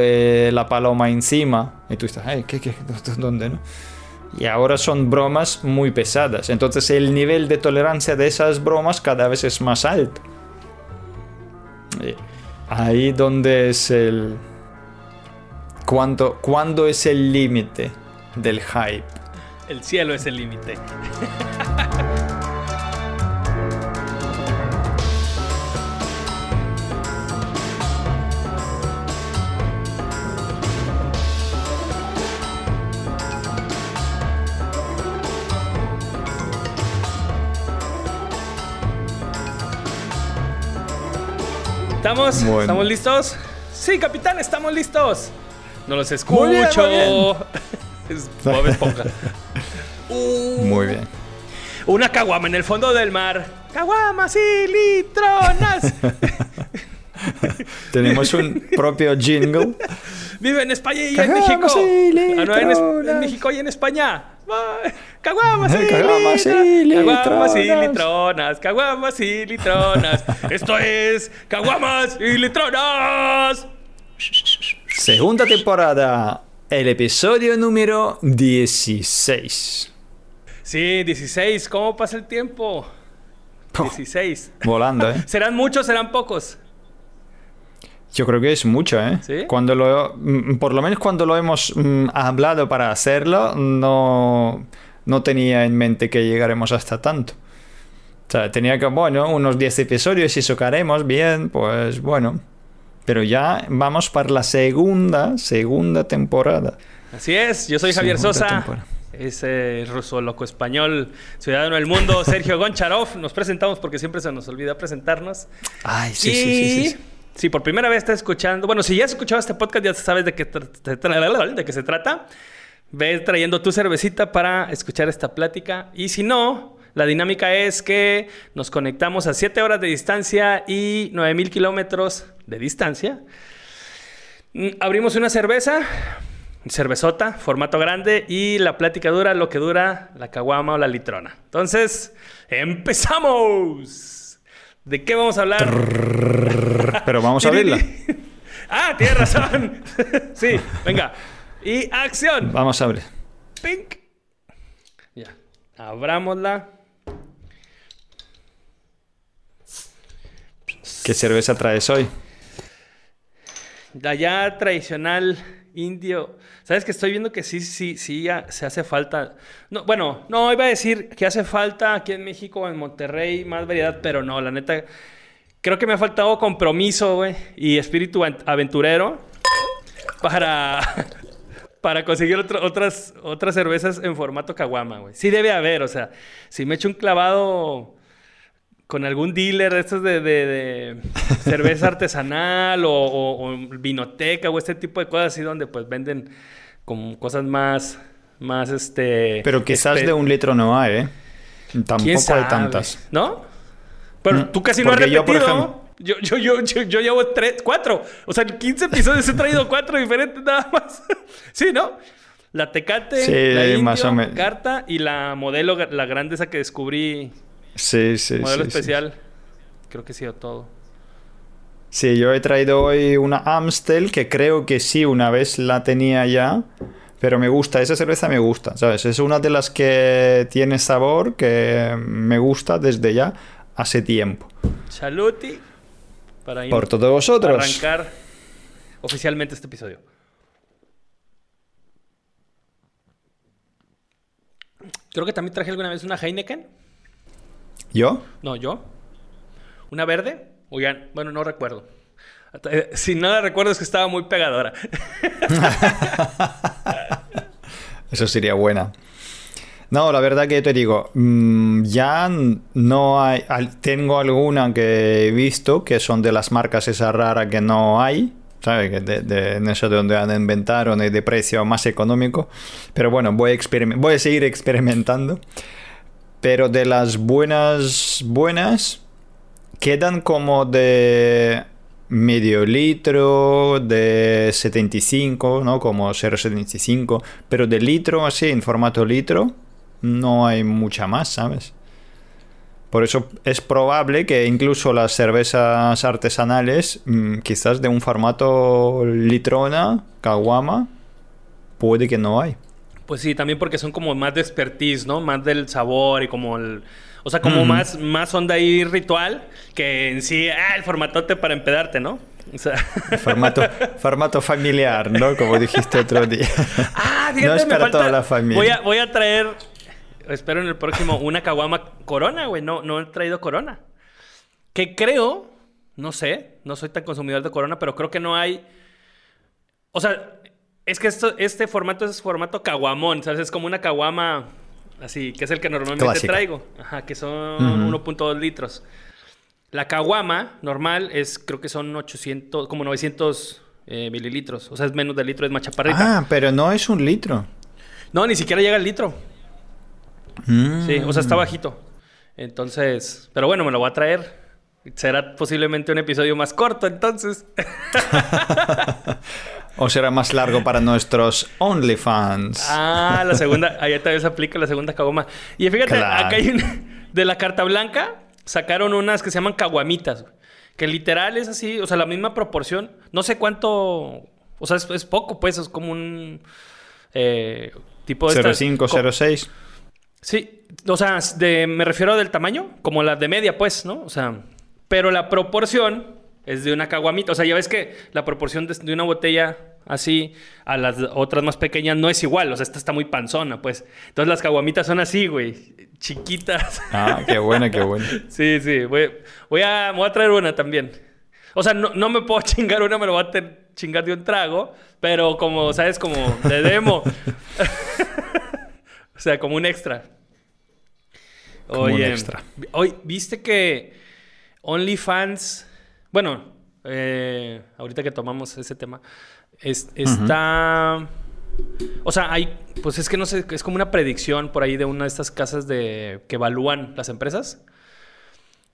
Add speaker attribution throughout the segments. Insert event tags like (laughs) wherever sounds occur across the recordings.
Speaker 1: eh, la paloma encima. Y tú estás, ay, ¿qué, qué, (laughs) dónde, no? Y ahora son bromas muy pesadas. Entonces el nivel de tolerancia de esas bromas cada vez es más alto. Ahí donde es el... ¿Cuándo, ¿Cuándo es el límite del hype?
Speaker 2: El cielo es el límite. (laughs) ¿Estamos? ¿Estamos listos? Sí, capitán, estamos listos. No los escucho. Muy bien, (laughs) es Bob Esponja. (laughs)
Speaker 1: muy bien.
Speaker 2: Una caguama en el fondo del mar. Caguamas y litronas. (laughs)
Speaker 1: Tenemos un propio jingle.
Speaker 2: Vive en España y en México. Ah, no, en, en México y en España. Caguamas y, (laughs) caguamas y litronas. Caguamas y litronas. Caguamas y litronas. Esto es Caguamas y litronas.
Speaker 1: Segunda temporada. El episodio número 16.
Speaker 2: Sí, 16. ¿Cómo pasa el tiempo? 16.
Speaker 1: Volando, ¿eh? (laughs)
Speaker 2: ¿Serán muchos, serán pocos?
Speaker 1: Yo creo que es mucho, ¿eh? ¿Sí? Cuando lo, mm, por lo menos cuando lo hemos mm, hablado para hacerlo, no, no tenía en mente que llegaremos hasta tanto. O sea, tenía que, bueno, unos 10 episodios y socaremos bien, pues bueno. Pero ya vamos para la segunda, segunda temporada.
Speaker 2: Así es, yo soy Javier Sosa. Ese ruso loco español, ciudadano del mundo, Sergio Goncharov. Nos presentamos porque siempre se nos olvida presentarnos.
Speaker 1: Ay, sí, sí, sí.
Speaker 2: Si por primera vez estás escuchando, bueno, si ya has escuchado este podcast, ya sabes de qué, de qué se trata. Ve trayendo tu cervecita para escuchar esta plática. Y si no, la dinámica es que nos conectamos a 7 horas de distancia y 9000 kilómetros de distancia. Mm, abrimos una cerveza, cervezota, formato grande, y la plática dura lo que dura la caguama o la litrona. Entonces, ¡empezamos! ¿De qué vamos a hablar?
Speaker 1: Pero vamos a abrirla. (laughs)
Speaker 2: ah, tienes razón. (laughs) sí, venga. Y acción.
Speaker 1: Vamos a abrir.
Speaker 2: Pink. Ya. Abrámosla.
Speaker 1: ¿Qué cerveza traes hoy?
Speaker 2: La ya tradicional indio. ¿Sabes que estoy viendo que sí, sí, sí, ya se hace falta? No, bueno, no, iba a decir que hace falta aquí en México, en Monterrey, más variedad, pero no, la neta, creo que me ha faltado compromiso, güey, y espíritu aventurero para, (laughs) para conseguir otras, otras cervezas en formato caguama, güey. Sí debe haber, o sea, si me echo un clavado con algún dealer de estos de, (laughs) cerveza artesanal o, vinoteca o este tipo de cosas así donde pues venden como cosas más, más este...
Speaker 1: Pero quizás de un litro no hay, ¿eh? Tampoco hay tantas.
Speaker 2: ¿No? Pero mm, tú casi no has repetido. Yo, por ejemplo... yo, yo, yo, yo, llevo tres, cuatro. O sea, en 15 episodios he traído cuatro diferentes nada más. (laughs) sí, ¿no? La Tecate, la Indio, más o menos. Carta y la modelo, la grande esa que descubrí
Speaker 1: Sí, sí,
Speaker 2: Modelo especial. Creo que ha sido todo.
Speaker 1: Sí, yo he traído hoy una Amstel que creo que sí, una vez la tenía ya. Pero me gusta, esa cerveza me gusta, ¿sabes? Es una de las que tiene sabor que me gusta desde ya hace tiempo.
Speaker 2: Saluti.
Speaker 1: Para Por todos vosotros.
Speaker 2: arrancar oficialmente este episodio. Creo que también traje alguna vez una Heineken.
Speaker 1: ¿Yo?
Speaker 2: No, yo. ¿Una verde? O bueno, no recuerdo. Eh, si nada recuerdo es que estaba muy pegadora. (laughs)
Speaker 1: Eso sería buena. No, la verdad que te digo, mm, ya no hay, tengo alguna que he visto que son de las marcas esa rara que no hay, ¿sabes? De, de, de eso de donde han inventaron y de precio más económico. Pero bueno, voy a, voy a seguir experimentando. Pero de las buenas, buenas, quedan como de medio litro, de 75, ¿no? Como 0,75. Pero de litro, así, en formato litro, no hay mucha más, ¿sabes? Por eso es probable que incluso las cervezas artesanales, mm, quizás de un formato litrona, caguama, puede que no hay.
Speaker 2: Pues sí, también porque son como más de expertise, ¿no? Más del sabor y como el... O sea, como más, más onda ahí ritual que en sí, ah, el formatote para empedarte, ¿no? O sea...
Speaker 1: Formato, (laughs) formato familiar, ¿no? Como dijiste otro día.
Speaker 2: Ah, fíjate,
Speaker 1: no es
Speaker 2: me
Speaker 1: para
Speaker 2: falta...
Speaker 1: toda la familia.
Speaker 2: Voy a, voy a traer, espero en el próximo, una caguama corona, güey. No, no he traído corona. Que creo, no sé, no soy tan consumidor de corona, pero creo que no hay... O sea, es que esto, este formato es formato caguamón, ¿sabes? Es como una caguama así, que es el que normalmente
Speaker 1: Clásica.
Speaker 2: traigo. Ajá, que son 1.2 litros. La caguama normal es, creo que son 800, como 900 eh, mililitros. O sea, es menos del litro, es más chaparrita.
Speaker 1: Ah, pero no es un litro.
Speaker 2: No, ni siquiera llega al litro.
Speaker 1: Mm.
Speaker 2: Sí, o sea, está bajito. Entonces, pero bueno, me lo voy a traer. Será posiblemente un episodio más corto, entonces. (laughs) (laughs)
Speaker 1: O será más largo para nuestros OnlyFans.
Speaker 2: Ah, la segunda, ahí tal vez aplica la segunda caguama. Y fíjate,
Speaker 1: Claro.
Speaker 2: acá hay un, de la carta blanca, sacaron unas que se llaman caguamitas, que literal es así, o sea, la misma proporción. No sé cuánto, o sea, es, es poco, pues, es como un eh, tipo de... estas-
Speaker 1: 05,
Speaker 2: co-
Speaker 1: 06.
Speaker 2: Sí, o sea, de, me refiero del tamaño, como las de media, pues, ¿no? O sea, pero la proporción es de una caguamita. O sea, ya ves que la proporción de, de una botella así a las otras más pequeñas no es igual. O sea, esta está muy panzona, pues. Entonces las caguamitas son así, güey, chiquitas.
Speaker 1: Ah, qué buena, qué buena. (laughs)
Speaker 2: sí, sí, voy, voy, a, me voy a traer una también. O sea, no, no me puedo (laughs) chingar una, me lo voy a chingar de un trago, pero como, ¿sabes? Como de demo. (laughs) o sea, como un extra.
Speaker 1: Como un extra.
Speaker 2: Hoy, ¿viste que OnlyFans, bueno, eh, ahorita que tomamos ese tema, es- está... O sea, hay, pues es que no sé, es como una predicción por ahí de una de estas casas de que evalúan las empresas.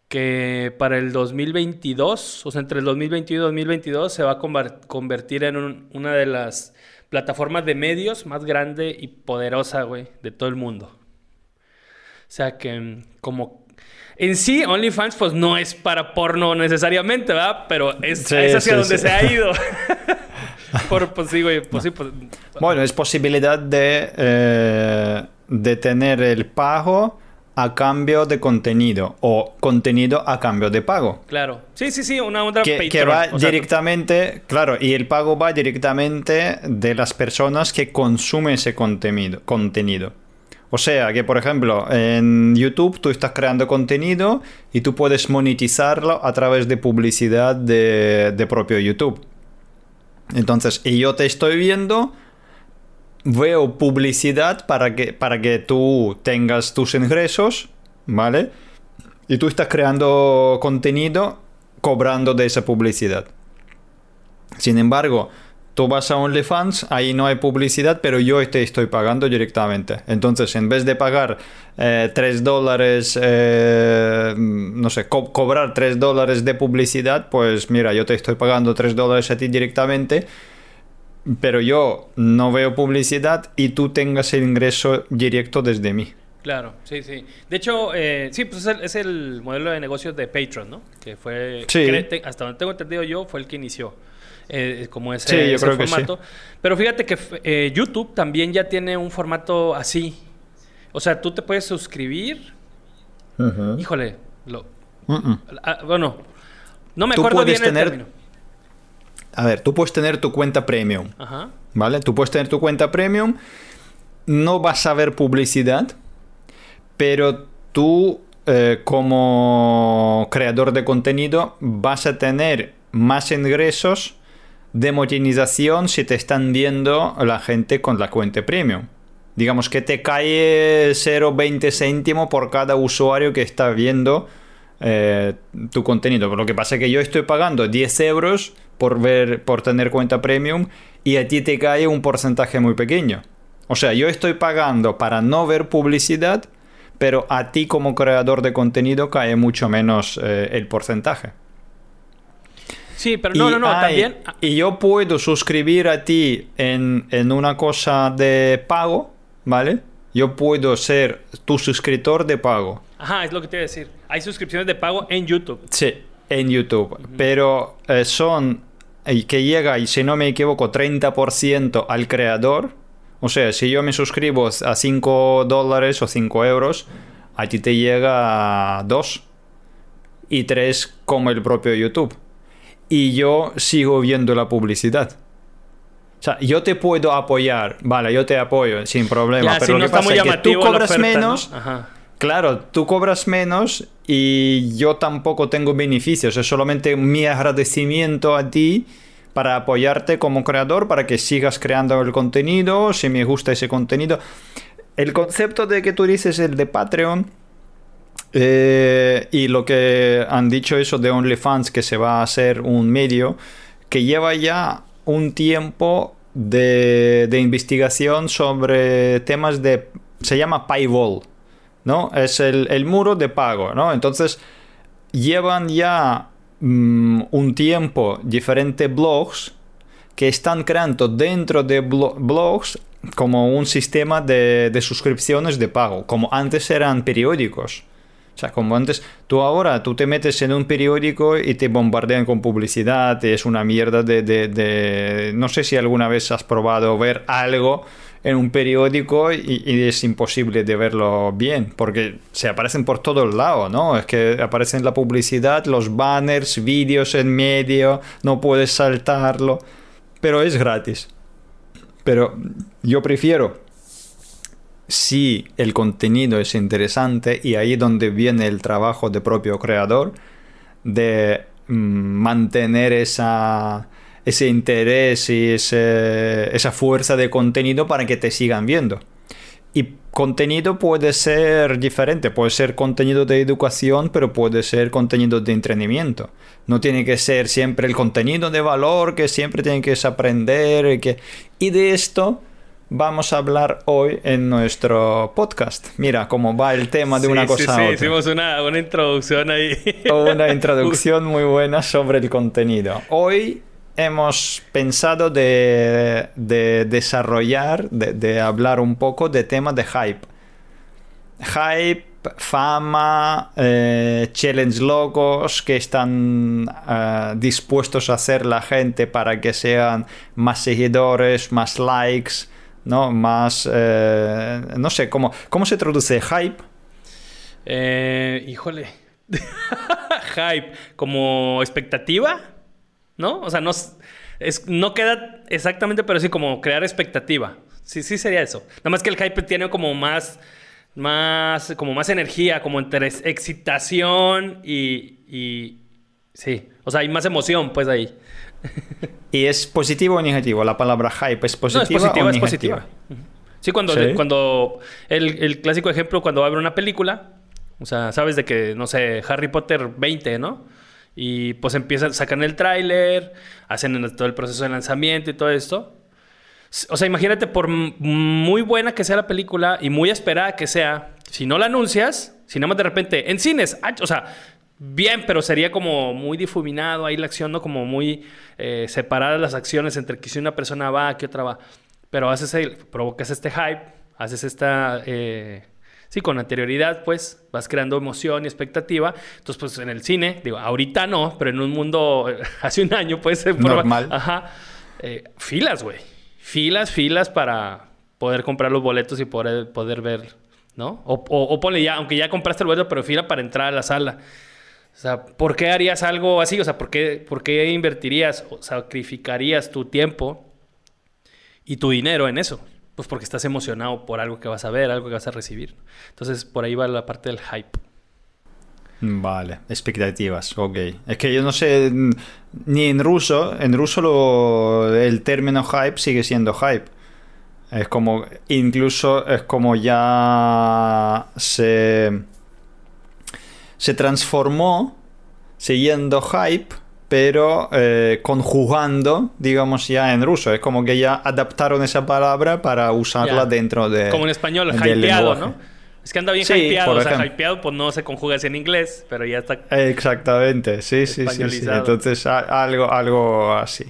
Speaker 2: Que para el 2022, o sea, entre el 2021 y 2022, se va a convertir en un- una de las plataformas de medios más grande y poderosa, güey, de todo el mundo. O sea, que mm, como... En sí, OnlyFans, pues no es para porno necesariamente, ¿verdad? Pero es,
Speaker 1: Sí,
Speaker 2: es hacia
Speaker 1: sí,
Speaker 2: donde
Speaker 1: sí.
Speaker 2: se ha (laughs) ido. (laughs) Por, pues güey, pues sí, pues...
Speaker 1: Bueno, es posibilidad de, eh, de tener el pago a cambio de contenido o contenido a cambio de pago.
Speaker 2: Claro. Sí, sí, sí, una onda
Speaker 1: Que, que va
Speaker 2: o sea,
Speaker 1: directamente, claro, y el pago va directamente de las personas que consumen ese contenido. contenido. O sea, que por ejemplo, en YouTube tú estás creando contenido y tú puedes monetizarlo a través de publicidad de, propio YouTube. Entonces, y yo te estoy viendo, veo publicidad para que, para que tú tengas tus ingresos, ¿vale? Y tú estás creando contenido cobrando de esa publicidad. Sin embargo, tú vas a OnlyFans, ahí no hay publicidad, pero yo te estoy pagando directamente. Entonces, en vez de pagar eh, 3 dólares, eh, no sé, co- cobrar 3 dólares de publicidad, pues mira, yo te estoy pagando 3 dólares a ti directamente, pero yo no veo publicidad y tú tengas el ingreso directo desde mí.
Speaker 2: Claro, sí, sí. De hecho, eh, sí, pues es el, es el modelo de negocios de Patreon, ¿no? Que fue,
Speaker 1: Sí.
Speaker 2: cre- te- hasta donde tengo entendido yo, fue el que inició eh, como ese,
Speaker 1: Sí, yo
Speaker 2: ese
Speaker 1: creo que sí.
Speaker 2: formato. Pero fíjate que eh, YouTube también ya tiene un formato así. O sea, tú te puedes suscribir. Híjole, lo, ah, bueno, no me
Speaker 1: Tú
Speaker 2: acuerdo bien el
Speaker 1: tener-
Speaker 2: término.
Speaker 1: A ver, tú puedes tener tu cuenta premium.
Speaker 2: Ajá.
Speaker 1: ¿Vale? Tú puedes tener tu cuenta premium, no vas a ver publicidad, pero tú eh, como creador de contenido vas a tener más ingresos de monetización si te están viendo la gente con la cuenta premium. Digamos que te cae 0,20 céntimo por cada usuario que está viendo eh, tu contenido. Lo que pasa es que yo estoy pagando 10 euros por ver, por tener cuenta premium y a ti te cae un porcentaje muy pequeño. O sea, yo estoy pagando para no ver publicidad, pero a ti como creador de contenido cae mucho menos eh, el porcentaje.
Speaker 2: Sí, pero no,
Speaker 1: Y
Speaker 2: no, no,
Speaker 1: hay-
Speaker 2: también. ah,
Speaker 1: Y yo puedo suscribir a ti en, en una cosa de pago, ¿vale? Yo puedo ser tu suscriptor de pago.
Speaker 2: Ajá, es lo que te iba a decir. Hay suscripciones de pago en YouTube.
Speaker 1: Sí, en YouTube. Pero eh, son eh, que llega, y si no me equivoco, 30% al creador. O sea, si yo me suscribo a 5 dólares o 5 euros, a ti te llega a 2 y 3 como el propio YouTube. Y yo sigo viendo la publicidad. O sea, yo te puedo apoyar, vale, yo te apoyo sin problema,
Speaker 2: Ya,
Speaker 1: pero
Speaker 2: si
Speaker 1: lo
Speaker 2: no
Speaker 1: que pasa es que tú cobras
Speaker 2: oferta, ¿no?
Speaker 1: menos,
Speaker 2: Ajá.
Speaker 1: Claro, tú cobras menos y yo tampoco tengo beneficios. Es solamente mi agradecimiento a ti para apoyarte como creador, para que sigas creando el contenido, si me gusta ese contenido. El concepto de que tú dices, el de Patreon, eh, y lo que han dicho eso de OnlyFans, que se va a hacer un medio, que lleva ya un tiempo de, de investigación sobre temas de... Se llama paywall, ¿no? Es el, el muro de pago, ¿no? Entonces, llevan ya mm, un tiempo diferentes blogs que están creando dentro de blo- blogs como un sistema de, de suscripciones de pago, como antes eran periódicos. O sea, como antes, tú ahora, tú te metes en un periódico y te bombardean con publicidad, es una mierda de, de- No sé si alguna vez has probado ver algo en un periódico y, y es imposible de verlo bien, porque se aparecen por todos lados, ¿no? Es que aparecen la publicidad, los banners, vídeos en medio, no puedes saltarlo, pero es gratis. Pero yo prefiero si el contenido es interesante y ahí donde viene el trabajo de propio creador de mm, mantener esa, ese interés y ese- esa fuerza de contenido para que te sigan viendo. Y contenido puede ser diferente, puede ser contenido de educación, pero puede ser contenido de entrenamiento. No tiene que ser siempre el contenido de valor que siempre tiene que aprender. Y, que... y de esto vamos a hablar hoy en nuestro podcast. Mira cómo va el tema de
Speaker 2: Sí,
Speaker 1: una
Speaker 2: sí,
Speaker 1: cosa
Speaker 2: sí,
Speaker 1: a otra.
Speaker 2: hicimos una, una introducción ahí. (laughs)
Speaker 1: Una introducción (laughs) muy buena sobre el contenido. Hoy hemos pensado de, de desarrollar, de, de hablar un poco de tema de hype. Hype, fama, eh, challenge locos que están eh, dispuestos a hacer la gente para que sean más seguidores, más likes, ¿no? Más... eh, no sé, ¿cómo, ¿cómo se traduce hype?
Speaker 2: Eh, híjole. (laughs) Hype, como expectativa, ¿no? O sea, no, es, no queda exactamente, pero sí como crear expectativa. Sí, sí sería eso. Nada más que el hype tiene como más, más, como más energía, como entre excitación y, y sí. O sea, hay más emoción, pues ahí. (laughs)
Speaker 1: ¿Y es positivo o negativo? La palabra hype es
Speaker 2: No,
Speaker 1: positiva
Speaker 2: es positiva,
Speaker 1: o
Speaker 2: es
Speaker 1: negativa?
Speaker 2: positiva. Sí, cuando,
Speaker 1: ¿Sí?
Speaker 2: cuando el, el clásico ejemplo, cuando va a haber una película, o sea, sabes de que, no sé, Harry Potter 20, ¿no? Y pues empiezan, sacan el tráiler, hacen todo el proceso de lanzamiento y todo esto. O sea, imagínate, por muy buena que sea la película y muy esperada que sea, si no la anuncias, si nada más de repente, en cines, ah, o sea, bien, pero sería como muy difuminado ahí la acción, ¿no? Como muy eh, separadas las acciones entre que si una persona va, que otra va. Pero haces el, provocas este hype, haces esta... eh, sí, con anterioridad, pues, vas creando emoción y expectativa. Entonces, pues, en el cine, digo, ahorita no, pero en un mundo, (laughs) hace un año, pues,
Speaker 1: Normal.
Speaker 2: Ajá. Eh, filas, güey. Filas, filas para poder comprar los boletos y poder, poder ver, ¿no? O, o, o ponle ya, aunque ya compraste el boleto, pero fila para entrar a la sala. O sea, ¿por qué harías algo así? O sea, ¿por qué, por qué invertirías o sacrificarías tu tiempo y tu dinero en eso? Pues porque estás emocionado por algo que vas a ver, algo que vas a recibir. Entonces, por ahí va la parte del hype.
Speaker 1: Vale, expectativas, ok. Es que yo no sé, mm, ni en ruso, en ruso lo- el término hype sigue siendo hype. Es como, incluso es como ya se, se transformó siguiendo hype, pero eh, conjugando, digamos, ya en ruso. Es como que ya adaptaron esa palabra para usarla
Speaker 2: Ya.
Speaker 1: dentro de...
Speaker 2: Como en español, hypeado. ¿no? Es que anda bien
Speaker 1: Sí,
Speaker 2: hypeado. O sea, hypeado, pues no se conjuga así en inglés, pero ya está.
Speaker 1: Exactamente, sí, sí, sí, sí. Entonces, algo, algo así.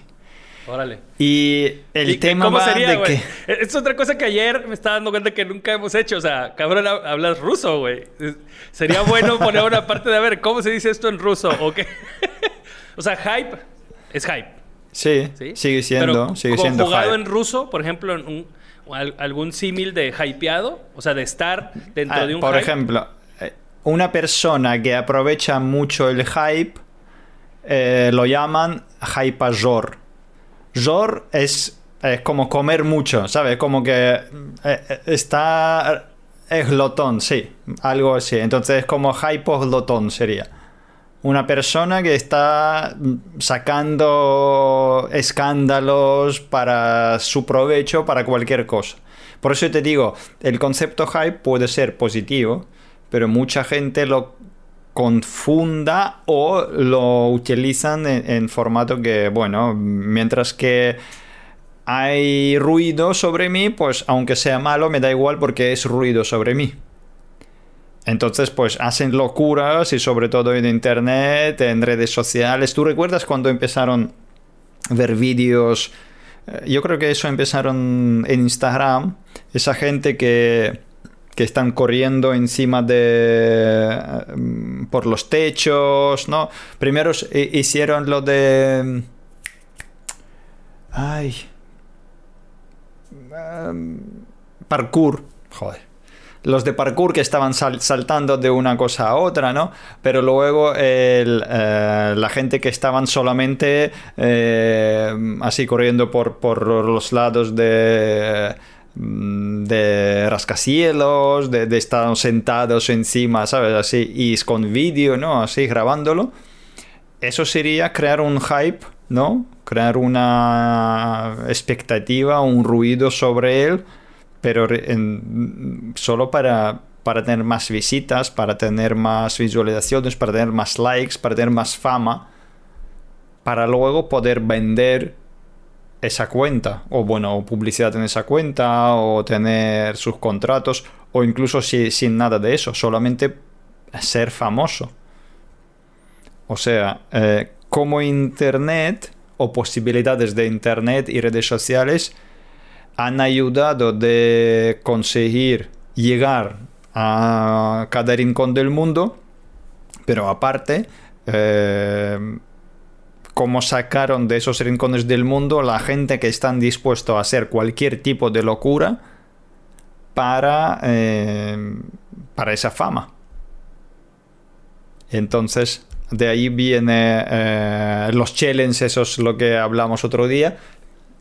Speaker 2: Órale.
Speaker 1: Y el tema
Speaker 2: cómo
Speaker 1: va
Speaker 2: sería,
Speaker 1: de
Speaker 2: güey?
Speaker 1: que... (laughs)
Speaker 2: Es otra cosa que ayer me estaba dando cuenta que nunca hemos hecho. O sea, cabrón, hab- hablas ruso, güey. Sería bueno (laughs) poner una parte de a ver cómo se dice esto en ruso o qué. (laughs) o sea, hype es hype.
Speaker 1: Sí,
Speaker 2: ¿sí?
Speaker 1: sigue siendo,
Speaker 2: Pero
Speaker 1: sigue siendo hype.
Speaker 2: en ruso, por ejemplo, en un- al- algún símil de hypeado, o sea, de estar dentro
Speaker 1: Ah,
Speaker 2: de un
Speaker 1: por
Speaker 2: hype.
Speaker 1: ejemplo, eh, una persona que aprovecha mucho el hype eh, lo llaman hypajor. Jor es, es como comer mucho, ¿sabes? Como que eh, eh, está es glotón, sí, algo así. Entonces es como hypoglotón sería. Una persona que está sacando escándalos para su provecho, para cualquier cosa. Por eso te digo, el concepto hype puede ser positivo, pero mucha gente lo confunda o lo utilizan en, formato que, bueno, mientras que hay ruido sobre mí, pues aunque sea malo, me da igual porque es ruido sobre mí. Entonces, pues hacen locuras y sobre todo en internet, en redes sociales. ¿Tú recuerdas cuando empezaron a ver vídeos? Eh, Yo creo que eso empezaron en Instagram. Esa gente que, que están corriendo encima de... eh, por los techos, ¿no? Primero hicieron lo de... Ay. Em, parkour. Joder los de parkour que estaban sal saltando de una cosa a otra, ¿no? Pero luego eh, la gente que estaban solamente eh, así corriendo por los lados de de rascacielos, de, de estar sentados encima, ¿sabes? Así, y con vídeo, ¿no? Así grabándolo. Eso sería crear un hype, ¿no? Crear una expectativa, un ruido sobre él pero en, solo para, para tener más visitas, para tener más visualizaciones, para tener más likes, para tener más fama, para luego poder vender esa cuenta, o bueno, publicidad en esa cuenta, o tener sus contratos, o incluso si, sin nada de eso, solamente ser famoso. O sea, eh, como Internet o posibilidades de Internet y redes sociales, han ayudado de conseguir llegar a cada rincón del mundo, pero aparte, eh, como sacaron de esos rincones del mundo la gente que están dispuestos a hacer cualquier tipo de locura para, eh, para esa fama. Entonces, de ahí viene eh, los challenges, eso es lo que hablamos otro día,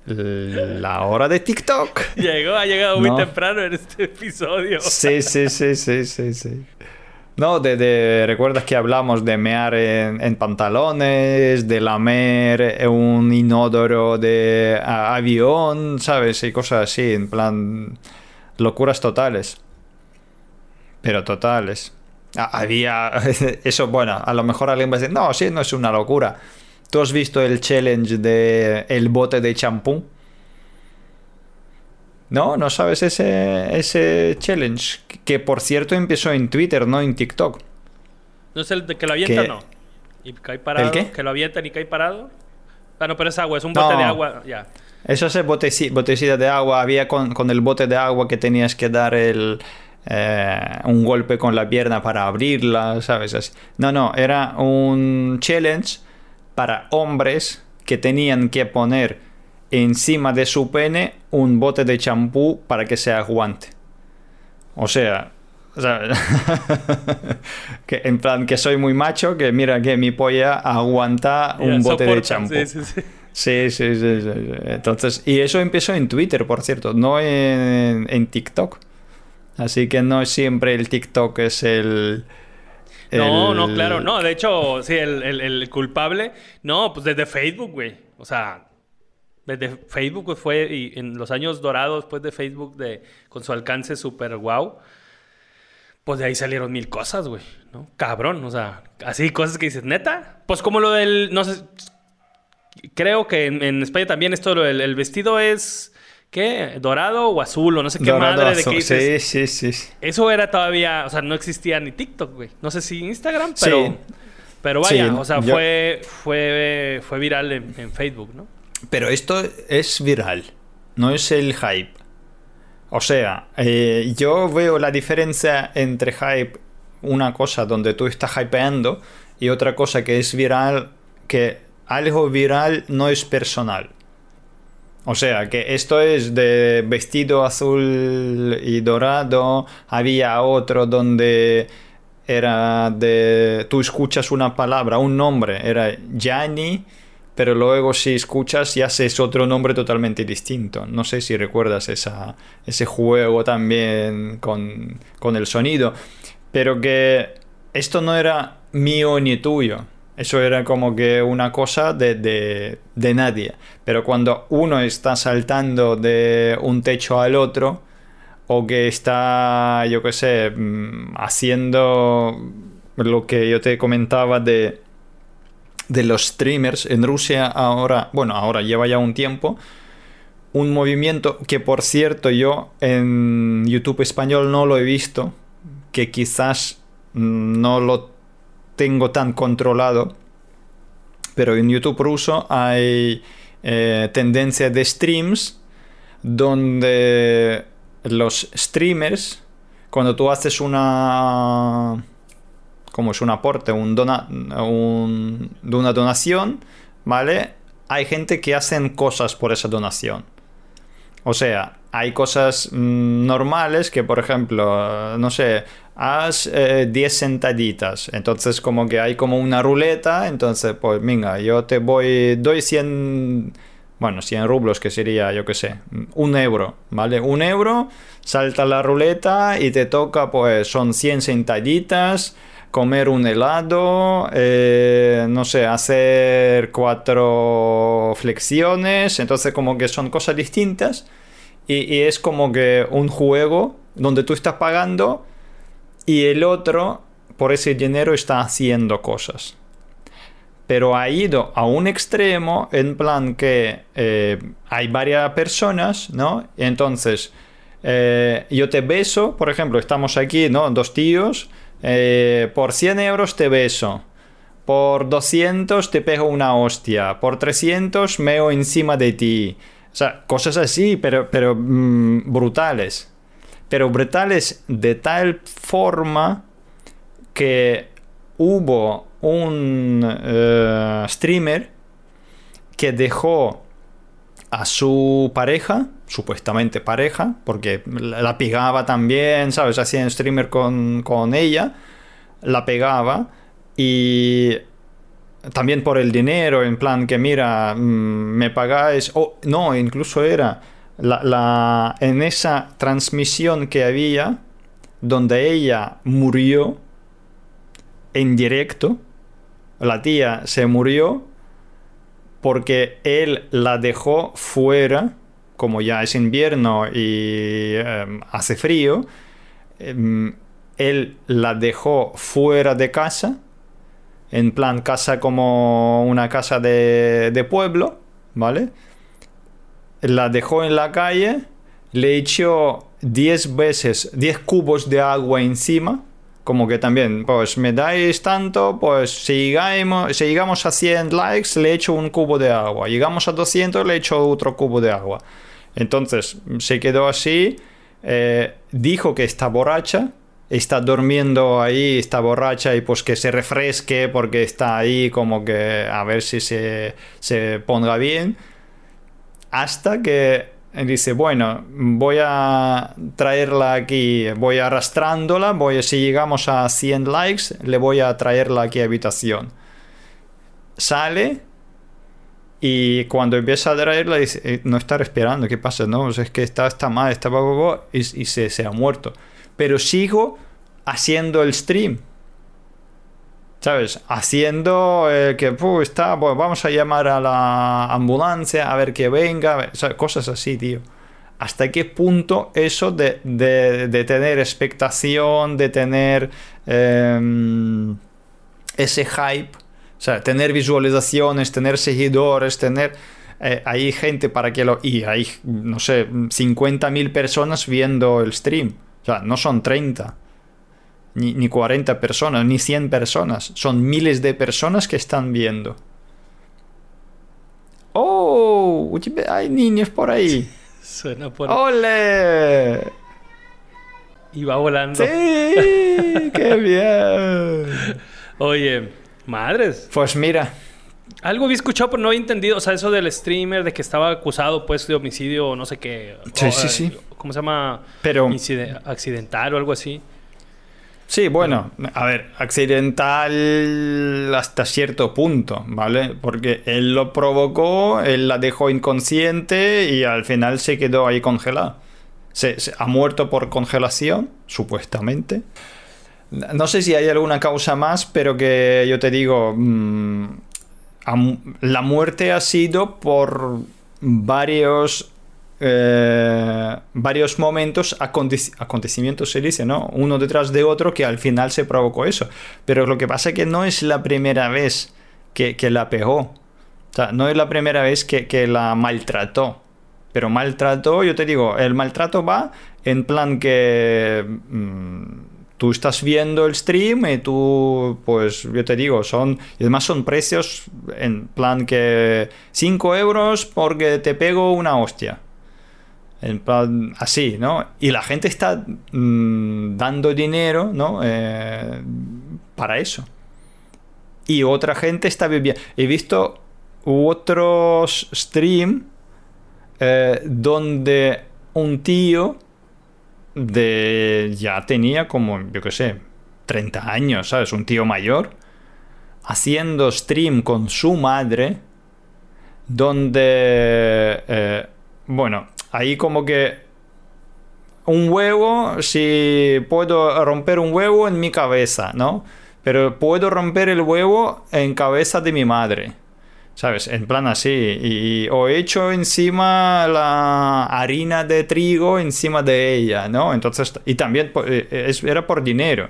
Speaker 1: la hora de TikTok. (laughs)
Speaker 2: Llegó, ha llegado muy
Speaker 1: No.
Speaker 2: temprano en este episodio.
Speaker 1: Sí, sí, sí, sí, sí, sí. No, de, recuerdas que hablamos de mear en, pantalones, de lamer un inodoro de avión, ¿sabes? Y cosas así, en plan locuras totales. Pero totales. Había (laughs) eso, bueno, a lo mejor alguien va a decir, no, sí, no es una locura. ¿Tú has visto el challenge de el bote de champú? No, no sabes ese, ese challenge. Que por cierto empezó en Twitter, no en TikTok.
Speaker 2: No es el de que lo avientan, no. Y cae parado.
Speaker 1: ¿El qué?
Speaker 2: Que lo avientan y cae parado. Ah, no, pero es agua, es un bote
Speaker 1: No.
Speaker 2: de agua. Ya.
Speaker 1: Eso es el boteci- botecita de agua. Había con, con el bote de agua que tenías que dar el, eh, un golpe con la pierna para abrirla, ¿sabes? Así. No, no, era un challenge para hombres que tenían que poner encima de su pene un bote de champú para que se aguante. O sea, (laughs) que en plan que soy muy macho, que mira que mi polla aguanta un bote de champú.
Speaker 2: Sí, sí, sí.
Speaker 1: Sí, sí, sí. Entonces, y eso empezó en Twitter, por cierto, no en, en TikTok. Así que no siempre el TikTok es el...
Speaker 2: No, no, claro, no. De hecho, sí, el, el- el culpable. No, pues desde Facebook, güey. O sea, desde Facebook pues, fue y en los años dorados, pues de Facebook, de, con su alcance súper guau. Pues de ahí salieron mil cosas, güey. ¿no? Cabrón, o sea, así cosas que dices, neta. Pues como lo del. No sé. Creo que en, en España también esto, lo del el vestido es. ¿Qué? ¿Dorado o azul? O no sé qué
Speaker 1: Dorado
Speaker 2: madre de
Speaker 1: azul.
Speaker 2: qué dices.
Speaker 1: Sí, sí, sí.
Speaker 2: Eso era todavía, o sea, no existía ni TikTok, güey. No sé si Instagram,
Speaker 1: Sí.
Speaker 2: pero, pero vaya,
Speaker 1: Sí,
Speaker 2: o sea,
Speaker 1: yo-
Speaker 2: fue, fue, fue viral en, en Facebook, ¿no?
Speaker 1: Pero esto es viral, no es el hype. O sea, eh, yo veo la diferencia entre hype, una cosa donde tú estás hypeando, y otra cosa que es viral, que algo viral no es personal. O sea, que esto es de vestido azul y dorado, había otro donde era de... Tú escuchas una palabra, un nombre, era Gianni, pero luego si escuchas ya es otro nombre totalmente distinto. No sé si recuerdas esa, ese juego también con, con el sonido, pero que esto no era mío ni tuyo. Eso era como que una cosa de, de, nadie. Pero cuando uno está saltando de un techo al otro, o que está, yo qué sé, mm, haciendo lo que yo te comentaba de, de los streamers en Rusia ahora, bueno, ahora lleva ya un tiempo, un movimiento que por cierto yo en YouTube español no lo he visto, que quizás no lo tengo tan controlado, pero en YouTube ruso hay eh, tendencia de streams donde los streamers, cuando tú haces una... como es un aporte, un dona, una donación, ¿vale? Hay gente que hacen cosas por esa donación. O sea, hay cosas mm, normales que, por ejemplo, no sé, haz 10 eh. Entonces como que hay como una ruleta, entonces pues venga, yo te voy, doy 100, bueno, 100 rublos que sería, yo qué sé, un euro, ¿vale? Un euro, salta la ruleta y te toca pues son 100 sentaditas. Comer un helado, eh, no sé, hacer cuatro flexiones, entonces como que son cosas distintas y es como que un juego donde tú estás pagando y el otro, por ese dinero, está haciendo cosas. Pero ha ido a un extremo en plan que eh, hay varias personas, ¿no? Entonces, eh, yo te beso, por ejemplo, estamos aquí, ¿no? Dos tíos, eh, por 100 euros te beso. Por 200 te pego una hostia. Por 300 meo encima de ti. O sea, cosas así, pero, pero mm, brutales pero brutales de tal forma que hubo un eh, streamer que dejó a su pareja, supuestamente pareja, porque la pegaba también, ¿sabes? Hacía un streamer con, con ella, la pegaba y también por el dinero, en plan que mira, mm, me pagáis, o no, incluso era la, en esa transmisión que había, donde ella murió en directo, la tía se murió porque él la dejó fuera, como ya es invierno y em, hace frío, em, él la dejó fuera de casa, en plan casa como una casa de, de pueblo, ¿vale? la dejó en la calle, le echó 10 veces, 10 cubos de agua encima, como que también, pues me dais tanto, pues si llegamos, si llegamos a 100 likes, le echo un cubo de agua, llegamos a 200, le echo otro cubo de agua. Entonces se quedó así, eh, dijo que está borracha, está durmiendo ahí, está borracha y pues que se refresque porque está ahí como que a ver si se, se ponga bien. Hasta que dice, bueno, voy a traerla aquí, voy arrastrándola, voy, si llegamos a 100 likes, le voy a traerla aquí a habitación. Sale y cuando empieza a traerla, dice, eh, no está respirando, ¿qué pasa? No, es que está, está mal, está y, y se, se ha muerto. Pero sigo haciendo el stream. ¿Sabes? Haciendo eh, que está, vamos a llamar a la ambulancia a ver que venga, cosas así, tío. ¿Hasta qué punto eso de, tener expectación, de tener em, ese hype, o sea, tener visualizaciones, tener seguidores, tener... Eh, hay gente para que lo... Y hay, no sé, 50.000 personas viendo el stream. O sea, no son 30 ni, 40 personas, ni 100 personas. Son miles de personas que están viendo. ¡Oh! ¡Hay niños por ahí! (laughs)
Speaker 2: Suena por...
Speaker 1: ¡Ole!
Speaker 2: Y va volando.
Speaker 1: ¡Sí! ¡Qué (laughs) bien!
Speaker 2: Oye, madres.
Speaker 1: Pues mira.
Speaker 2: Algo había escuchado, pero no había entendido. O sea, eso del streamer, de que estaba acusado, pues, de homicidio o no sé qué.
Speaker 1: Sí,
Speaker 2: o,
Speaker 1: sí,
Speaker 2: eh,
Speaker 1: sí.
Speaker 2: ¿Cómo se llama?
Speaker 1: Pero...
Speaker 2: Incide- accidental o algo así.
Speaker 1: Sí, bueno, a ver, accidental hasta cierto punto, ¿vale? Porque él lo provocó, él la dejó inconsciente y al final se quedó ahí congelada. Se, ha muerto por congelación, supuestamente. No sé si hay alguna causa más, pero que yo te digo, mm, la muerte ha sido por varios eh, varios momentos, aconte- acontecimientos se dice, ¿no? Uno detrás de otro que al final se provocó eso. Pero lo que pasa es que no es la primera vez que, la pegó. O sea, no es la primera vez que, que la maltrató. Pero maltrató, yo te digo, el maltrato va en plan que mm, tú estás viendo el stream y tú, pues yo te digo, son, y además son precios en plan que 5 euros porque te pego una hostia. En plan, así, ¿no? Y la gente está mm, dando dinero, ¿no? Eh, para eso. Y otra gente está viviendo. He visto otros stream eh, donde un tío de ya tenía como, yo qué sé, 30 años, ¿sabes? Un tío mayor, haciendo stream con su madre, donde, eh, bueno, ahí como que un huevo, si puedo romper un huevo en mi cabeza, ¿no? Pero puedo romper el huevo en cabeza de mi madre. ¿Sabes? En plan así. Y, o echo encima la harina de trigo encima de ella, ¿no? Entonces, y también pues, eh, es- era por dinero.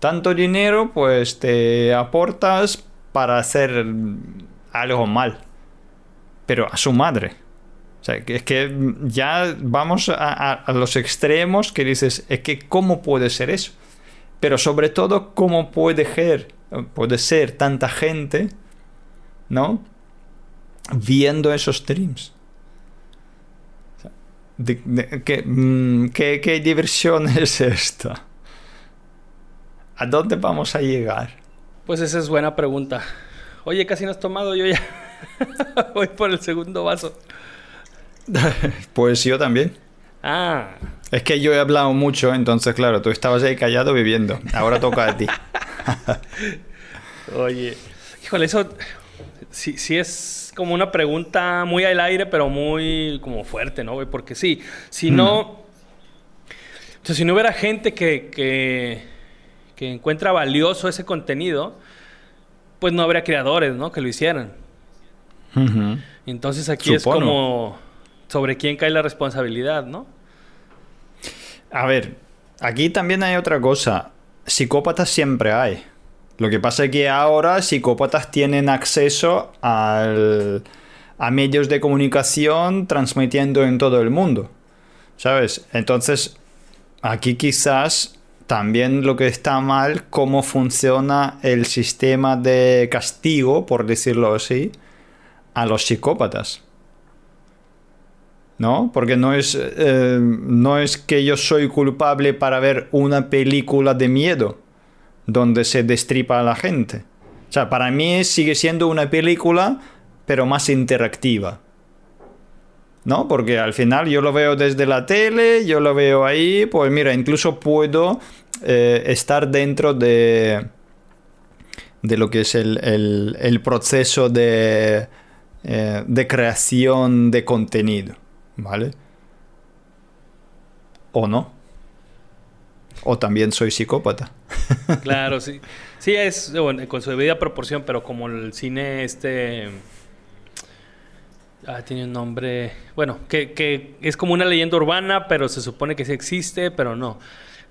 Speaker 1: Tanto dinero, pues te aportas para hacer algo mal. Pero a su madre. O sea, es que ya vamos a, los extremos que dices, es que ¿cómo puede ser eso? Pero sobre todo, ¿cómo puede ser, puede ser tanta gente, ¿no? Viendo esos streams. O sea, de- de- ¿qué, mm, qué- qué diversión (laughs) es esta? ¿A dónde vamos a llegar?
Speaker 2: Pues esa es buena pregunta. Oye, casi no has tomado, yo ya (laughs) voy por el segundo vaso. (laughs)
Speaker 1: Pues yo también.
Speaker 2: Ah,
Speaker 1: Es que yo he hablado mucho, entonces claro, tú estabas ahí callado viviendo. Ahora toca a ti. (laughs)
Speaker 2: oye. Híjole, eso sí, sí es como una pregunta muy al aire, pero muy como fuerte, ¿no? Porque sí, si no... O sea, si no hubiera gente que, que, que encuentra valioso ese contenido, pues no habría creadores, ¿no? Que lo hicieran. Entonces aquí es como sobre quién cae la responsabilidad, ¿no?
Speaker 1: A ver, aquí también hay otra cosa. Psicópatas siempre hay. Lo que pasa es que ahora psicópatas tienen acceso al- a medios de comunicación transmitiendo en todo el mundo. ¿Sabes? Entonces, aquí quizás también lo que está mal, cómo funciona el sistema de castigo, por decirlo así, a los psicópatas. ¿No? Porque no es, eh, no es que yo soy culpable para ver una película de miedo donde se destripa a la gente. O sea, para mí sigue siendo una película, pero más interactiva. ¿No? Porque al final yo lo veo desde la tele, yo lo veo ahí, pues mira, incluso puedo eh, estar dentro de, de lo que es el, el- proceso de, eh, de creación de contenido, ¿vale? O no. O también soy psicópata. (laughs)
Speaker 2: Claro, sí. Sí, es bueno, con su debida proporción, pero como el cine este... Ah, tiene un nombre... Bueno, que, que es como una leyenda urbana, pero se supone que sí existe, pero no.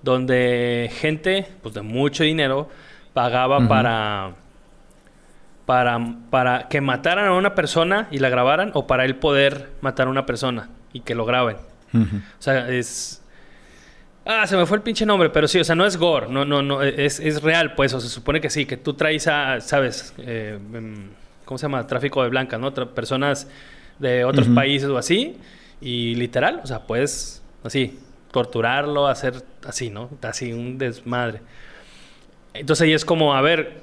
Speaker 2: Donde gente, pues de mucho dinero, pagaba para... Para, para que mataran a una persona y la grabaran, o para él poder matar a una persona y que lo graben.
Speaker 1: Ujú.
Speaker 2: O sea, es. Ah, se me fue el pinche nombre, pero sí, o sea, no es gore, no, no, no, es, es real, pues, o se supone que sí, que tú traes a, ¿sabes? Eh, em, ¿cómo se llama? Tráfico de blancas, ¿no? personas de otros países o así. Y literal, o sea, puedes así, torturarlo, hacer así, ¿no? Así, un desmadre. Entonces ahí es como, a ver,